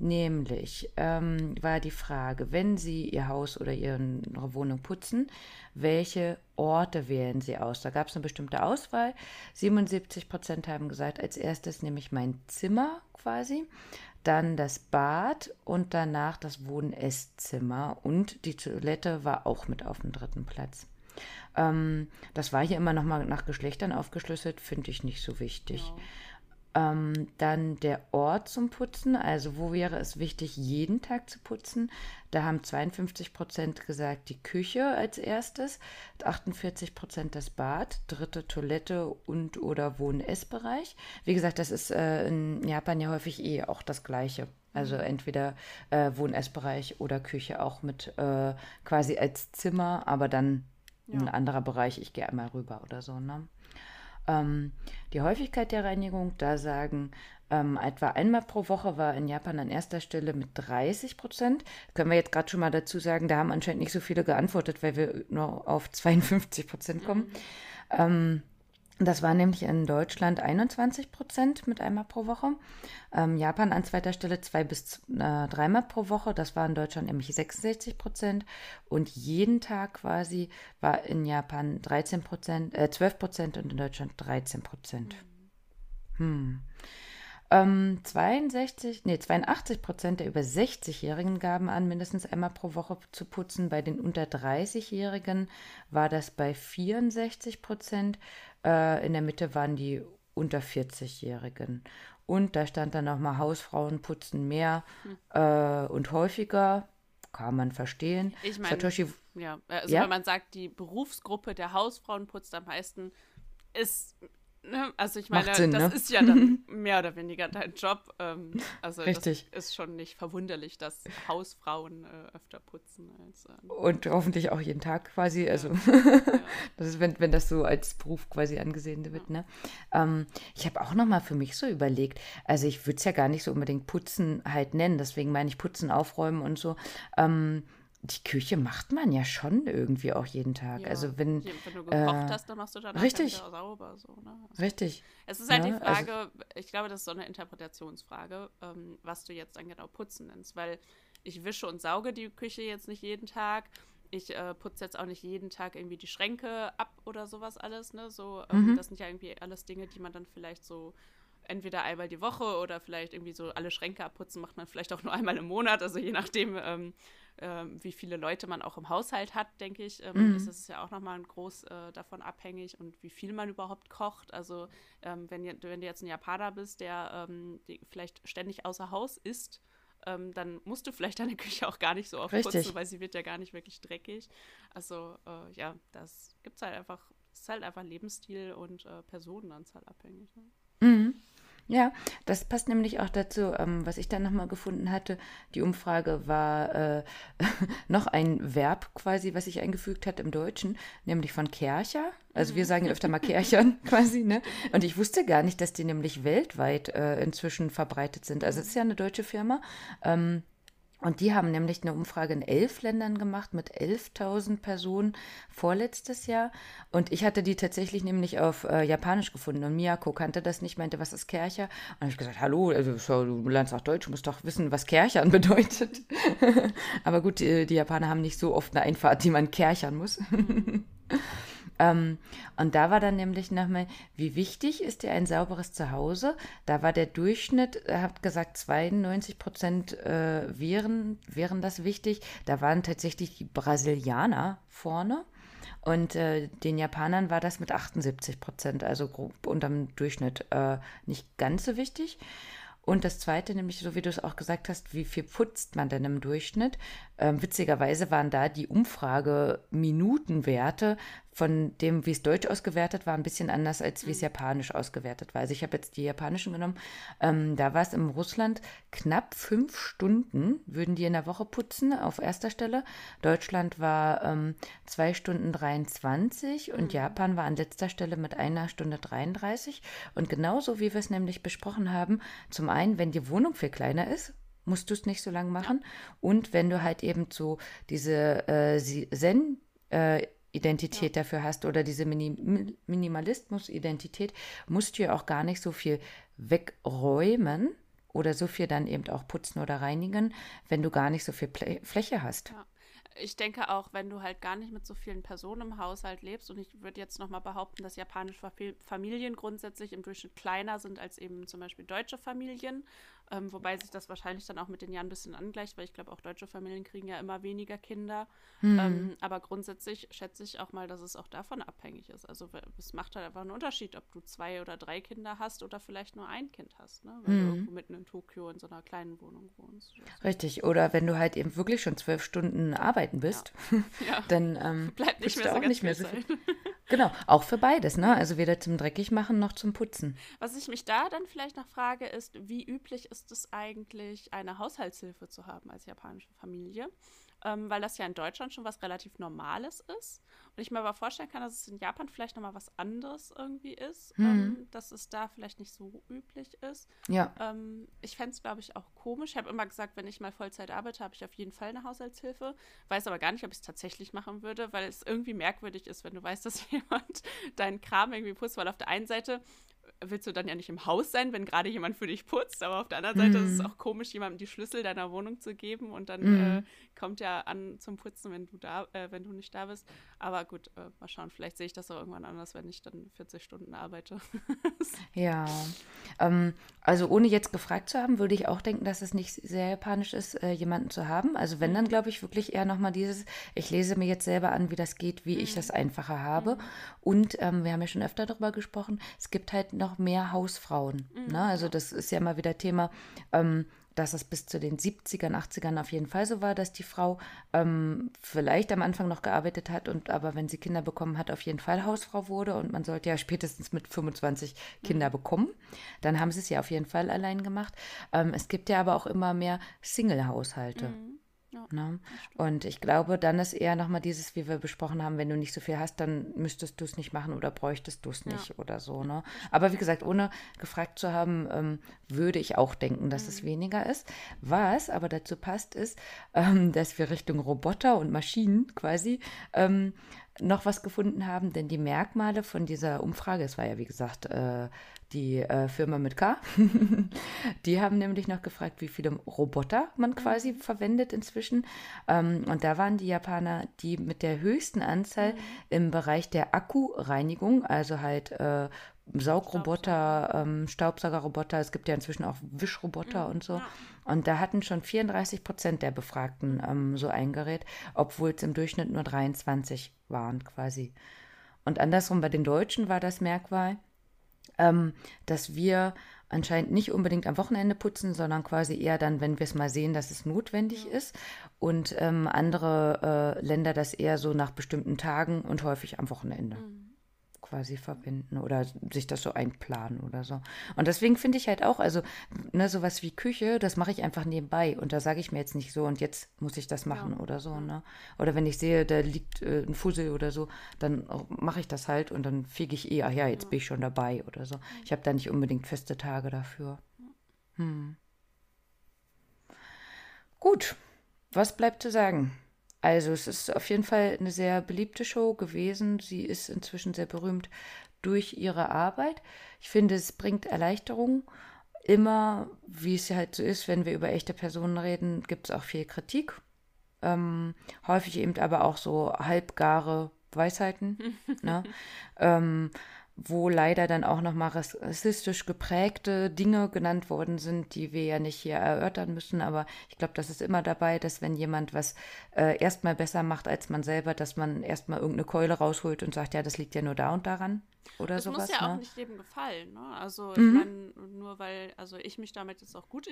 Nämlich ähm, war die Frage, wenn Sie Ihr Haus oder Ihre Wohnung putzen, welche Orte wählen Sie aus? Da gab es eine bestimmte Auswahl. 77 Prozent haben gesagt, als erstes nehme ich mein Zimmer quasi, dann das Bad und danach das Wohn-Esszimmer und die Toilette war auch mit auf dem dritten Platz. Ähm, das war hier immer nochmal nach Geschlechtern aufgeschlüsselt, finde ich nicht so wichtig. Genau. Ähm, dann der Ort zum Putzen, also wo wäre es wichtig, jeden Tag zu putzen? Da haben 52 Prozent gesagt, die Küche als erstes, 48 Prozent das Bad, dritte Toilette und oder Wohn-Essbereich. Wie gesagt, das ist äh, in Japan ja häufig eh auch das Gleiche. Also mhm. entweder äh, Wohn-Essbereich oder Küche auch mit äh, quasi als Zimmer, aber dann ja. ein anderer Bereich, ich gehe einmal rüber oder so. Ne? Ähm, die Häufigkeit der Reinigung, da sagen ähm, etwa einmal pro Woche war in Japan an erster Stelle mit 30 Prozent. Können wir jetzt gerade schon mal dazu sagen, da haben anscheinend nicht so viele geantwortet, weil wir nur auf 52 Prozent kommen. Mhm. Ähm, das war nämlich in Deutschland 21 Prozent mit einmal pro Woche. Ähm, Japan an zweiter Stelle zwei bis äh, dreimal pro Woche. Das war in Deutschland nämlich 66 Prozent. Und jeden Tag quasi war in Japan 13 Prozent, äh, 12 Prozent und in Deutschland 13 Prozent. Hm. Ähm, 62, nee, 82 Prozent der über 60-Jährigen gaben an, mindestens einmal pro Woche zu putzen. Bei den unter 30-Jährigen war das bei 64 Prozent. Äh, in der Mitte waren die unter 40-Jährigen. Und da stand dann nochmal, Hausfrauen putzen mehr hm. äh, und häufiger. Kann man verstehen. Ich meine, ja, also ja? wenn man sagt, die Berufsgruppe der Hausfrauen putzt am meisten, ist? Also ich meine, Sinn, das ne? ist ja dann mehr oder weniger dein Job. Ähm, also Richtig. das ist schon nicht verwunderlich, dass Hausfrauen äh, öfter putzen. Als, äh, Und hoffentlich auch jeden Tag quasi. Also ja. das ist, wenn, wenn das so als Beruf quasi angesehen wird. Ja. Ne? Ähm, ich habe auch noch mal für mich so überlegt, also ich würde es ja gar nicht so unbedingt putzen halt nennen, deswegen meine ich putzen, aufräumen und so. Ähm, die Küche macht man ja schon irgendwie auch jeden Tag. Ja, also wenn, wenn du gekocht äh, hast, dann machst du danach richtig, sauber. So, ne? also, richtig. Es ist halt ja, die also Frage, also, ich glaube, das ist so eine Interpretationsfrage, ähm, was du jetzt dann genau putzen nennst. Weil ich wische und sauge die Küche jetzt nicht jeden Tag. Ich äh, putze jetzt auch nicht jeden Tag irgendwie die Schränke ab oder sowas alles. Ne? So, ähm, mhm. Das sind ja irgendwie alles Dinge, die man dann vielleicht so entweder einmal die Woche oder vielleicht irgendwie so alle Schränke abputzen macht man vielleicht auch nur einmal im Monat. Also je nachdem, ähm, ähm, wie viele Leute man auch im Haushalt hat, denke ich, ähm, mhm. ist es ja auch nochmal groß äh, davon abhängig und wie viel man überhaupt kocht. Also ähm, wenn, wenn, du jetzt ein Japaner bist, der ähm, vielleicht ständig außer Haus isst, ähm, dann musst du vielleicht deine Küche auch gar nicht so oft Richtig. putzen, weil sie wird ja gar nicht wirklich dreckig. Also äh, ja, das gibt es halt einfach, es ist halt einfach Lebensstil und äh, Personenanzahl abhängig. Ne? Mhm. Ja, das passt nämlich auch dazu, ähm, was ich dann nochmal gefunden hatte. Die Umfrage war äh, noch ein Verb quasi, was sich eingefügt hat im Deutschen, nämlich von Kercher. Also wir sagen öfter mal Kerchern quasi, ne? Und ich wusste gar nicht, dass die nämlich weltweit äh, inzwischen verbreitet sind. Also es ist ja eine deutsche Firma. Ähm, und die haben nämlich eine Umfrage in elf Ländern gemacht mit 11.000 Personen vorletztes Jahr. Und ich hatte die tatsächlich nämlich auf äh, Japanisch gefunden. Und Miyako kannte das nicht, meinte, was ist Kercher? Und habe ich gesagt, hallo, also, du lernst auch Deutsch, musst doch wissen, was Kerchern bedeutet. Aber gut, die, die, Japaner haben nicht so oft eine Einfahrt, die man kerchern muss. Ähm, und da war dann nämlich nochmal, wie wichtig ist dir ein sauberes Zuhause? Da war der Durchschnitt, hat gesagt, 92 Prozent äh, wären, wären das wichtig. Da waren tatsächlich die Brasilianer vorne. Und äh, den Japanern war das mit 78 Prozent, also grob unterm Durchschnitt, äh, nicht ganz so wichtig. Und das Zweite, nämlich so wie du es auch gesagt hast, wie viel putzt man denn im Durchschnitt? Ähm, witzigerweise waren da die Umfrage-Minutenwerte von dem, wie es Deutsch ausgewertet war, ein bisschen anders, als wie es mhm. Japanisch ausgewertet war. Also ich habe jetzt die japanischen genommen. Ähm, da war es in Russland knapp fünf Stunden, würden die in der Woche putzen, auf erster Stelle. Deutschland war ähm, zwei Stunden 23 und mhm. Japan war an letzter Stelle mit einer Stunde 33. Und genauso wie wir es nämlich besprochen haben, zum einen, wenn die Wohnung viel kleiner ist, musst du es nicht so lange machen. Und wenn du halt eben so diese äh, Zen äh, Identität ja. dafür hast oder diese Minim Minimalismus-Identität, musst du ja auch gar nicht so viel wegräumen oder so viel dann eben auch putzen oder reinigen, wenn du gar nicht so viel Plä Fläche hast. Ja ich denke auch, wenn du halt gar nicht mit so vielen Personen im Haushalt lebst, und ich würde jetzt nochmal behaupten, dass japanische Familien grundsätzlich im Durchschnitt kleiner sind als eben zum Beispiel deutsche Familien, ähm, wobei sich das wahrscheinlich dann auch mit den Jahren ein bisschen angleicht, weil ich glaube, auch deutsche Familien kriegen ja immer weniger Kinder. Mhm. Ähm, aber grundsätzlich schätze ich auch mal, dass es auch davon abhängig ist. Also es macht halt einfach einen Unterschied, ob du zwei oder drei Kinder hast oder vielleicht nur ein Kind hast, ne? Wenn mhm. du irgendwo mitten in Tokio in so einer kleinen Wohnung wohnst. Oder so. Richtig, oder wenn du halt eben wirklich schon zwölf Stunden arbeiten bist, ja. dann ähm, bleibt nicht mehr so, auch nicht mehr so viel. Genau, auch für beides, ne? Also weder zum Dreckigmachen noch zum Putzen. Was ich mich da dann vielleicht noch frage, ist, wie üblich ist es eigentlich, eine Haushaltshilfe zu haben als japanische Familie? ähm, weil das ja in Deutschland schon was relativ Normales ist. Und ich mir aber vorstellen kann, dass es in Japan vielleicht nochmal was anderes irgendwie ist, mhm. ähm, dass es da vielleicht nicht so üblich ist. Ja. Ähm, ich fände es, glaube ich, auch komisch. Ich habe immer gesagt, wenn ich mal Vollzeit arbeite, habe ich auf jeden Fall eine Haushaltshilfe. Weiß aber gar nicht, ob ich es tatsächlich machen würde, weil es irgendwie merkwürdig ist, wenn du weißt, dass jemand deinen Kram irgendwie putzt, weil auf der einen Seite willst du dann ja nicht im Haus sein, wenn gerade jemand für dich putzt. Aber auf der anderen Seite mm. ist es mhm. auch komisch, jemandem die Schlüssel deiner Wohnung zu geben und dann mm. äh, kommt ja an zum Putzen, wenn du da, äh, wenn du nicht da bist. Aber gut, äh, mal schauen. Vielleicht sehe ich das auch irgendwann anders, wenn ich dann 40 Stunden arbeite. ja. Ähm, also ohne jetzt gefragt zu haben, würde ich auch denken, dass es nicht sehr japanisch ist, äh, jemanden zu haben. Also wenn dann mhm. glaube ich wirklich eher nochmal dieses, ich lese mir jetzt selber an, wie das geht, wie mm. ich das mhm. einfacher habe. Und ähm, wir haben ja schon öfter darüber gesprochen, es gibt halt noch mehr Hausfrauen. Ne? Also das ist ja mal wieder Thema. Ähm, dass es bis zu den 70ern, 80ern auf jeden Fall so war, dass die Frau ähm, vielleicht am Anfang noch gearbeitet hat und aber wenn sie Kinder bekommen hat, auf jeden Fall Hausfrau wurde und man sollte ja spätestens mit 25 Kinder mhm. bekommen. Dann haben sie es ja auf jeden Fall allein gemacht. Ähm, es gibt ja aber auch immer mehr Single-Haushalte. Mhm. Ja, ne? Und ich glaube, dann ist eher nochmal dieses, wie wir besprochen haben, wenn du nicht so viel hast, dann müsstest du es nicht machen oder bräuchtest du es nicht ja. oder so. Ne? Aber wie gesagt, ohne gefragt zu haben, ähm, würde ich auch denken, dass mhm. es weniger ist. Was aber dazu passt, ist, ähm, dass wir Richtung Roboter und Maschinen quasi ähm, noch was gefunden haben, denn die Merkmale von dieser Umfrage, es war ja wie gesagt äh, die äh, Firma mit K, die haben nämlich noch gefragt, wie viele Roboter man quasi mhm. verwendet inzwischen. Ähm, und da waren die Japaner die mit der höchsten Anzahl mhm. im Bereich der Akkureinigung, also halt äh, Saugroboter, ähm, Staubsaugerroboter, es gibt ja inzwischen auch Wischroboter mhm, und so. Und da hatten schon 34 Prozent der Befragten ähm, so ein Gerät, obwohl es im Durchschnitt nur 23 waren quasi. Und andersrum bei den Deutschen war das Merkmal, ähm, dass wir anscheinend nicht unbedingt am Wochenende putzen, sondern quasi eher dann, wenn wir es mal sehen, dass es notwendig ja. ist. Und ähm, andere äh, Länder das eher so nach bestimmten Tagen und häufig am Wochenende. Mhm quasi verbinden oder sich das so einplanen oder so. Und deswegen finde ich halt auch, also ne, sowas wie Küche, das mache ich einfach nebenbei und da sage ich mir jetzt nicht so und jetzt muss ich das machen ja. oder so, ne? Oder wenn ich sehe, da liegt äh, ein Fussel oder so, dann mache ich das halt und dann fiege ich eh, ach ja, jetzt ja. bin ich schon dabei oder so. Ich habe da nicht unbedingt feste Tage dafür. Hm. Gut, was bleibt zu sagen? Also es ist auf jeden Fall eine sehr beliebte Show gewesen. Sie ist inzwischen sehr berühmt durch ihre Arbeit. Ich finde, es bringt Erleichterung. Immer, wie es ja halt so ist, wenn wir über echte Personen reden, gibt es auch viel Kritik. Ähm, häufig eben aber auch so halbgare Weisheiten. ne? ähm, wo leider dann auch nochmal rassistisch geprägte Dinge genannt worden sind, die wir ja nicht hier erörtern müssen. Aber ich glaube, das ist immer dabei, dass wenn jemand was äh, erstmal besser macht als man selber, dass man erstmal irgendeine Keule rausholt und sagt, ja, das liegt ja nur da und daran oder das sowas. Das muss ja ne? auch nicht jedem gefallen. Ne? Also ich mhm. meine, nur weil also ich mich damit jetzt auch gut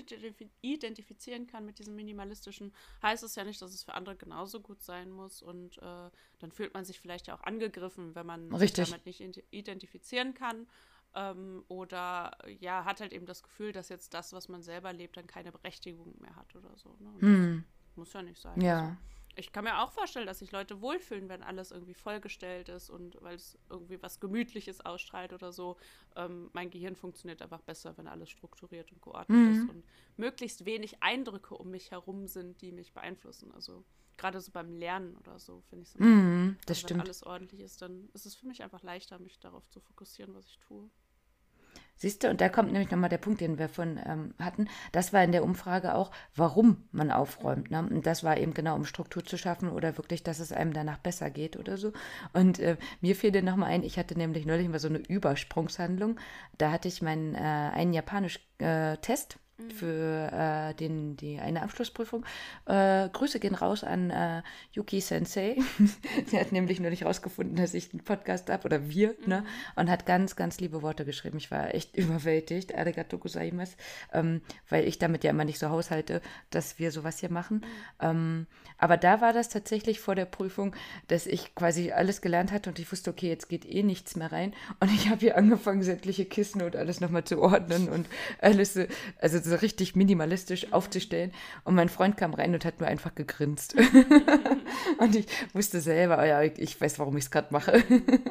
identifizieren kann mit diesem minimalistischen, heißt es ja nicht, dass es für andere genauso gut sein muss. Und äh, dann fühlt man sich vielleicht ja auch angegriffen, wenn man Richtig. sich damit nicht identifizieren kann. Ähm, oder ja, hat halt eben das Gefühl, dass jetzt das, was man selber lebt, dann keine Berechtigung mehr hat oder so. Ne? Mhm. Muss ja nicht sein. Ja. Also ich kann mir auch vorstellen, dass sich Leute wohlfühlen, wenn alles irgendwie vollgestellt ist und weil es irgendwie was Gemütliches ausstrahlt oder so. Ähm, mein Gehirn funktioniert einfach besser, wenn alles strukturiert und geordnet mhm. ist und möglichst wenig Eindrücke um mich herum sind, die mich beeinflussen. Also gerade so beim Lernen oder so finde ich es mhm, das wenn stimmt. alles ordentlich ist, dann ist es für mich einfach leichter, mich darauf zu fokussieren, was ich tue. Siehst du, und da kommt nämlich nochmal der Punkt, den wir von ähm, hatten. Das war in der Umfrage auch, warum man aufräumt. Ne? Und das war eben genau, um Struktur zu schaffen oder wirklich, dass es einem danach besser geht oder so. Und äh, mir fiel dann nochmal ein, ich hatte nämlich neulich mal so eine Übersprungshandlung. Da hatte ich meinen äh, einen Japanisch-Test. Äh, Mhm. für äh, den, die, eine Abschlussprüfung. Äh, Grüße gehen raus an äh, Yuki Sensei. Sie hat nämlich nur nicht rausgefunden, dass ich einen Podcast habe, oder wir, ne? mhm. ne? Und hat ganz, ganz liebe Worte geschrieben. Ich war echt überwältigt. Arigato gozaimasu. Ähm, weil ich damit ja immer nicht so haushalte, dass wir sowas hier machen. Mhm. Ähm, aber da war das tatsächlich vor der Prüfung, dass ich quasi alles gelernt hatte und ich wusste, okay, jetzt geht eh nichts mehr rein. Und ich habe hier angefangen, sämtliche Kissen und alles nochmal zu ordnen und alles, also so richtig minimalistisch aufzustellen. Und mein Freund kam rein und hat nur einfach gegrinst. und ich wusste selber, ja, ich weiß, warum ich es gerade mache.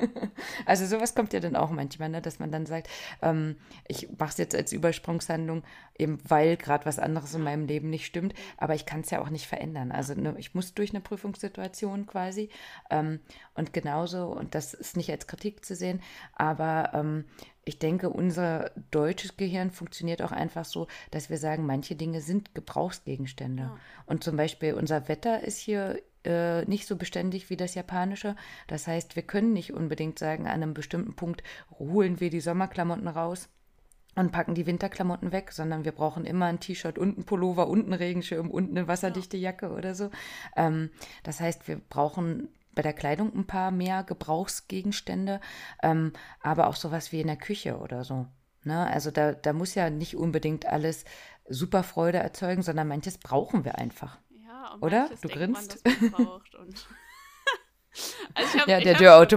also sowas kommt ja dann auch manchmal, ne, dass man dann sagt, ähm, ich mache es jetzt als Übersprungshandlung, eben weil gerade was anderes in meinem Leben nicht stimmt. Aber ich kann es ja auch nicht verändern. Also ne, ich muss durch eine Prüfungssituation quasi. Ähm, und genauso, und das ist nicht als Kritik zu sehen, aber ähm, ich denke, unser deutsches Gehirn funktioniert auch einfach so, dass wir sagen, manche Dinge sind Gebrauchsgegenstände. Ja. Und zum Beispiel unser Wetter ist hier äh, nicht so beständig wie das japanische. Das heißt, wir können nicht unbedingt sagen, an einem bestimmten Punkt holen wir die Sommerklamotten raus und packen die Winterklamotten weg, sondern wir brauchen immer ein T-Shirt und ein Pullover und einen Regenschirm und eine wasserdichte Jacke oder so. Ähm, das heißt, wir brauchen bei der Kleidung ein paar mehr Gebrauchsgegenstände, ähm, aber auch sowas wie in der Küche oder so. Ne? Also da, da muss ja nicht unbedingt alles super Freude erzeugen, sondern manches brauchen wir einfach. Ja, und Oder? Du grinst. Man, und also ich hab, Ja, der. Schon,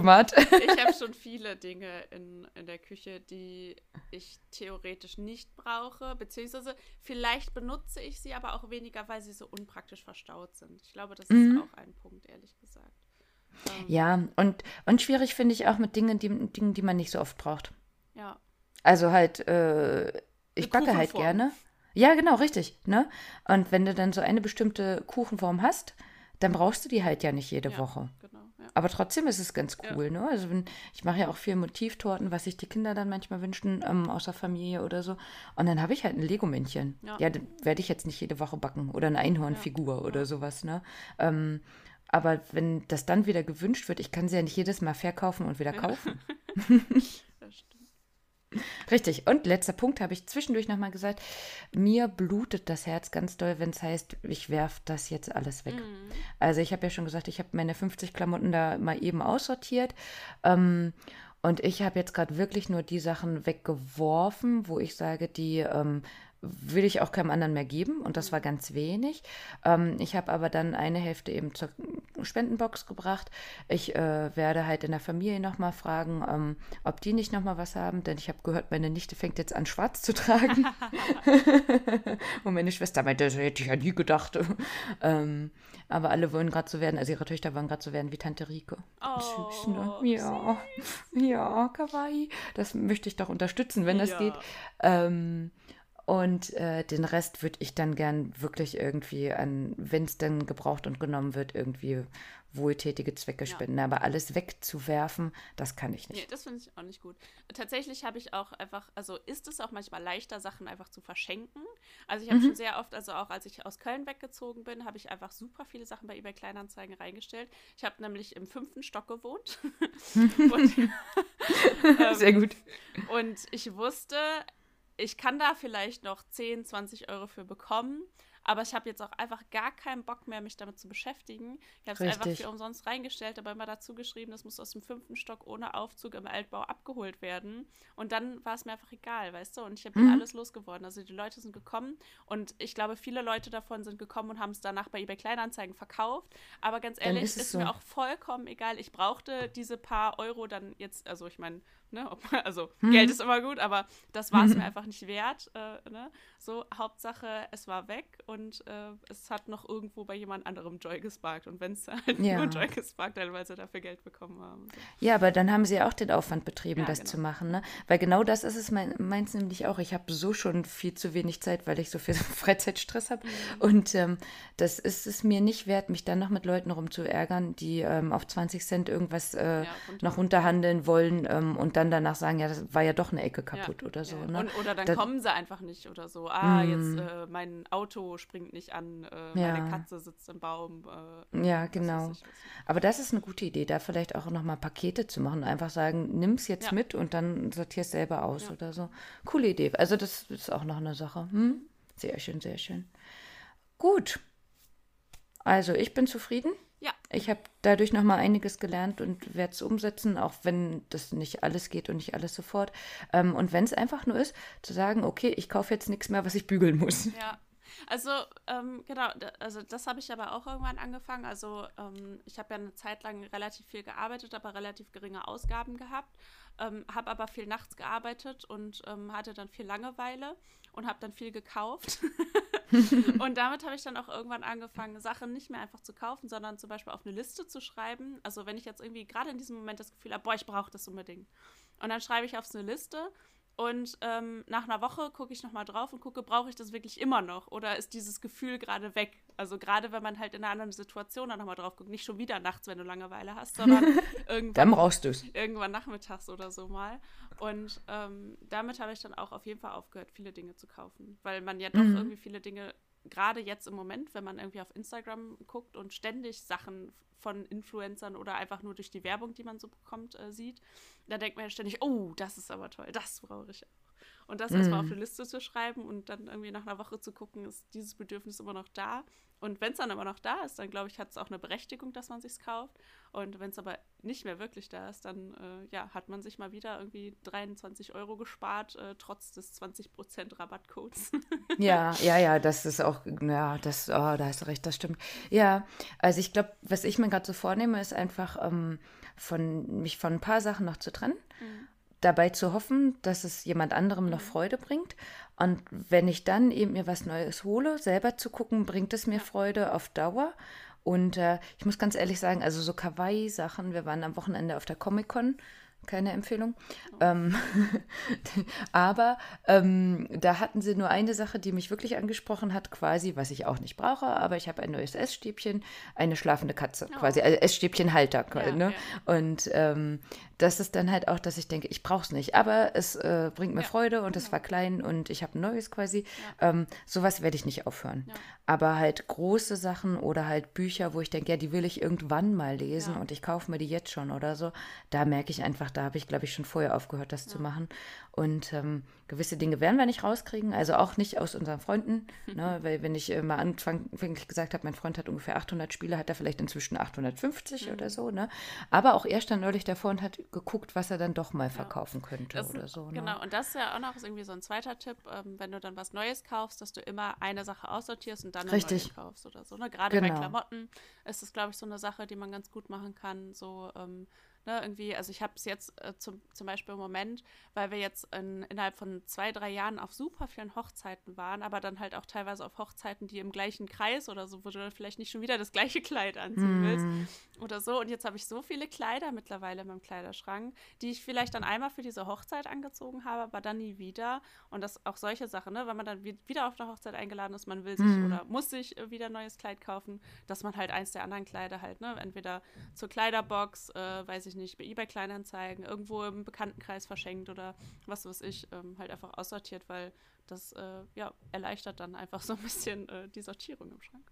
ich habe schon viele Dinge in, in der Küche, die ich theoretisch nicht brauche, beziehungsweise vielleicht benutze ich sie aber auch weniger, weil sie so unpraktisch verstaut sind. Ich glaube, das Mhm. ist auch ein Punkt, ehrlich gesagt. Ähm, Ja, und, und schwierig finde ich auch mit Dingen die, Dingen, die man nicht so oft braucht. ja. Also halt, äh, ich backe halt gerne. Ja, genau, richtig. Ne? Und wenn du dann so eine bestimmte Kuchenform hast, dann brauchst du die halt ja nicht jede Ja. Woche. Genau, ja. Aber trotzdem ist es ganz Ja. cool, ne? Also wenn, ich mache ja auch viel Motivtorten, was sich die Kinder dann manchmal wünschen, ähm, aus der Familie oder so. Und dann habe ich halt ein Lego-Männchen. Ja. Ja, das werde ich jetzt nicht jede Woche backen. Oder eine Einhornfigur oder sowas, ne? Ähm, aber wenn das dann wieder gewünscht wird, ich kann sie ja nicht jedes Mal verkaufen und wieder kaufen. Das stimmt. Richtig. Und letzter Punkt habe ich zwischendurch nochmal gesagt. Mir blutet das Herz ganz doll, wenn es heißt, ich werfe das jetzt alles weg. Mhm. Also ich habe ja schon gesagt, ich habe meine 50 Klamotten da mal eben aussortiert. Ähm, und ich habe jetzt gerade wirklich nur die Sachen weggeworfen, wo ich sage, die ähm, will ich auch keinem anderen mehr geben. Und das war ganz wenig. Ähm, ich habe aber dann eine Hälfte eben zur Spendenbox gebracht. Ich äh, werde halt in der Familie nochmal fragen, ähm, ob die nicht nochmal was haben. Denn ich habe gehört, meine Nichte fängt jetzt an, schwarz zu tragen. Und meine Schwester meinte, das hätte ich ja nie gedacht. ähm, aber alle wollen gerade so werden, also ihre Töchter wollen gerade so werden wie Tante Rike. Oh, Süß, ne? Ja, ja, kawaii. Das möchte ich doch unterstützen, wenn das Ja. geht. Ähm, und äh, den Rest würde ich dann gern wirklich irgendwie an, wenn es dann gebraucht und genommen wird, irgendwie wohltätige Zwecke Ja. spenden. Aber alles wegzuwerfen, das kann ich Nee, nicht. das finde ich auch nicht gut. Tatsächlich habe ich auch einfach, also ist es auch manchmal leichter, Sachen einfach zu verschenken. Also ich habe schon sehr oft, also auch als ich aus Köln weggezogen bin, habe ich einfach super viele Sachen bei eBay Kleinanzeigen reingestellt. Ich habe nämlich im fünften Stock gewohnt. und, ähm, Sehr gut. und ich wusste, ich kann da vielleicht noch 10, 20 Euro für bekommen. Aber ich habe jetzt auch einfach gar keinen Bock mehr, mich damit zu beschäftigen. Ich habe es einfach für umsonst reingestellt, aber immer dazu geschrieben, das muss aus dem fünften Stock ohne Aufzug im Altbau abgeholt werden. Und dann war es mir einfach egal, weißt du? Und ich habe Mhm. alles losgeworden. Also die Leute sind gekommen und ich glaube, viele Leute davon sind gekommen und haben es danach bei eBay Kleinanzeigen verkauft. Aber ganz ehrlich, ist ist, so. mir auch vollkommen egal. Ich brauchte diese paar Euro dann jetzt, also ich meine, ne, ob, also Mhm. Geld ist immer gut, aber das war es mir einfach nicht wert. Äh, ne? So, Hauptsache, es war weg und äh, es hat noch irgendwo bei jemand anderem Joy gesparkt. Und wenn es halt Ja. nur Joy gesparkt hat, weil sie dafür Geld bekommen haben. So. Ja, aber dann haben sie ja auch den Aufwand betrieben, Ja, das genau. zu machen, ne? Weil genau das ist es mein, meins nämlich auch. Ich habe so schon viel zu wenig Zeit, weil ich so viel Freizeitstress habe. Mhm. Und ähm, das ist es mir nicht wert, mich dann noch mit Leuten rumzuärgern, die ähm, auf 20 Cent irgendwas äh, Ja, runter- noch runterhandeln wollen ähm, und dann danach sagen, ja, das war ja doch eine Ecke kaputt Ja, oder so. ja. Ne? Und, oder dann Da- kommen sie einfach nicht oder so. Ah, Mm. jetzt äh, mein Auto springt nicht an, äh, Ja. meine Katze sitzt im Baum. Äh, Ja, genau. ich. Aber das ist eine gute Idee, da vielleicht auch nochmal Pakete zu machen. Einfach sagen, nimm's jetzt Ja. mit und dann sortier's selber aus oder so. Coole Idee. Also das ist auch noch eine Sache. Hm? Sehr schön, sehr schön. Gut. Also ich bin zufrieden. Ja. Ich habe dadurch nochmal einiges gelernt und werde es umsetzen, auch wenn das nicht alles geht und nicht alles sofort. Ähm, und wenn es einfach nur ist, zu sagen, okay, ich kaufe jetzt nichts mehr, was ich bügeln muss. Ja, also ähm, genau, also das habe ich aber auch irgendwann angefangen. Also ähm, ich habe ja eine Zeit lang relativ viel gearbeitet, aber relativ geringe Ausgaben gehabt, ähm, habe aber viel nachts gearbeitet und ähm, hatte dann viel Langeweile und habe dann viel gekauft. und damit habe ich dann auch irgendwann angefangen, Sachen nicht mehr einfach zu kaufen, sondern zum Beispiel auf eine Liste zu schreiben. Also wenn ich jetzt irgendwie gerade in diesem Moment das Gefühl habe, boah, ich brauche das unbedingt. Und dann schreibe ich auf so eine Liste und ähm, nach einer Woche gucke ich nochmal drauf und gucke, brauche ich das wirklich immer noch? Oder ist dieses Gefühl gerade weg? Also gerade wenn man halt in einer anderen Situation dann nochmal drauf guckt, nicht schon wieder nachts, wenn du Langeweile hast, sondern Dann irgendwann, brauchst du es. irgendwann nachmittags oder so mal. Und ähm, damit habe ich dann auch auf jeden Fall aufgehört, viele Dinge zu kaufen. Weil man ja doch Mhm. irgendwie viele Dinge, gerade jetzt im Moment, wenn man irgendwie auf Instagram guckt und ständig Sachen von Influencern oder einfach nur durch die Werbung, die man so bekommt, äh, sieht, da denkt man ja ständig, oh, das ist aber toll, das brauche ich auch. Und das erstmal auf eine Liste zu schreiben und dann irgendwie nach einer Woche zu gucken, ist dieses Bedürfnis immer noch da. Und wenn es dann aber noch da ist, dann glaube ich, hat es auch eine Berechtigung, dass man sich kauft. Und wenn es aber nicht mehr wirklich da ist, dann äh, ja, hat man sich mal wieder irgendwie 23 Euro gespart, äh, trotz des 20% Rabattcodes. ja, ja, ja, das ist auch, ja, das, oh, da hast du recht, das stimmt. Ja, also ich glaube, was ich mir gerade so vornehme, ist einfach ähm, von mich von ein paar Sachen noch zu trennen. Mhm dabei zu hoffen, dass es jemand anderem noch mhm. Freude bringt. Und wenn ich dann eben mir was Neues hole, selber zu gucken, bringt es mir Freude auf Dauer. Und äh, ich muss ganz ehrlich sagen, also so Kawaii-Sachen, wir waren am Wochenende auf der Comic-Con, keine Empfehlung. Oh. Ähm, aber ähm, da hatten sie nur eine Sache, die mich wirklich angesprochen hat, quasi, was ich auch nicht brauche, aber ich habe ein neues Essstäbchen, eine schlafende Katze, oh. quasi, also Essstäbchenhalter. Ja, ne? Ja. Und ähm, das ist dann halt auch, dass ich denke, ich brauche es nicht, aber es äh, bringt mir ja, Freude und genau. es war klein und ich habe ein neues quasi. Ja. Ähm, sowas werde ich nicht aufhören. Ja. Aber halt große Sachen oder halt Bücher, wo ich denke, ja, die will ich irgendwann mal lesen und ich kaufe mir die jetzt schon oder so, da merke ich einfach, da habe ich, glaube ich, schon vorher aufgehört, das zu machen. Und ähm, gewisse Dinge werden wir nicht rauskriegen, also auch nicht aus unseren Freunden, ne? weil wenn ich äh, mal anfänglich gesagt habe, mein Freund hat ungefähr 800 Spiele, hat er vielleicht inzwischen 850 mhm. oder so. Ne? Aber auch er stand neulich davor und hat geguckt, was er dann doch mal verkaufen ja. könnte das, oder so. Ne? Genau, und das ist ja auch noch irgendwie so ein zweiter Tipp, ähm, wenn du dann was Neues kaufst, dass du immer eine Sache aussortierst und dann eine Richtig. neue kaufst oder so. Ne? Gerade genau. bei Klamotten ist das, glaube ich, so eine Sache, die man ganz gut machen kann, so ähm, Ne, irgendwie, also ich habe es jetzt äh, zum, zum Beispiel im Moment, weil wir jetzt in, innerhalb von zwei, drei Jahren auf super vielen Hochzeiten waren, aber dann halt auch teilweise auf Hochzeiten, die im gleichen Kreis oder so, wo du dann vielleicht nicht schon wieder das gleiche Kleid anziehen mm. willst oder so. Und jetzt habe ich so viele Kleider mittlerweile in meinem Kleiderschrank, die ich vielleicht dann einmal für diese Hochzeit angezogen habe, aber dann nie wieder. Und das auch solche Sachen, ne? wenn man dann wieder auf eine Hochzeit eingeladen ist, man will sich mm. oder muss sich äh, wieder ein neues Kleid kaufen, dass man halt eins der anderen Kleider halt, ne, entweder zur Kleiderbox, äh, weiß ich nicht, bei eBay Kleinanzeigen, irgendwo im Bekanntenkreis verschenkt oder was weiß ich, ähm, halt einfach aussortiert, weil das äh, ja, erleichtert dann einfach so ein bisschen äh, die Sortierung im Schrank.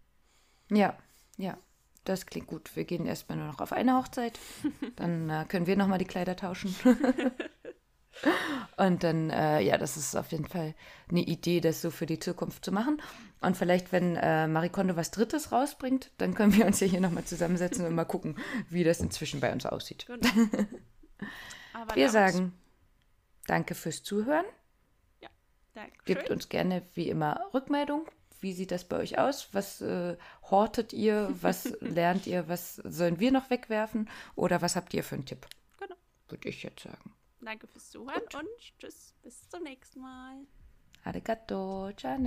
Ja, ja. Das klingt gut. Wir gehen erstmal nur noch auf eine Hochzeit. Dann äh, können wir nochmal die Kleider tauschen. Und dann, äh, ja, das ist auf jeden Fall eine Idee, das so für die Zukunft zu machen. Und vielleicht, wenn äh, Marikondo was Drittes rausbringt, dann können wir uns ja hier nochmal zusammensetzen und mal gucken, wie das inzwischen bei uns aussieht. Genau. wir sagen danke fürs Zuhören. Ja, danke. Gebt uns gerne wie immer Rückmeldung. Wie sieht das bei euch aus? Was äh, hortet ihr? Was lernt ihr? Was sollen wir noch wegwerfen? Oder was habt ihr für einen Tipp? Genau. Würde ich jetzt sagen. Danke fürs Zuhören Gut. und tschüss, bis zum nächsten Mal. Arigato, ciao.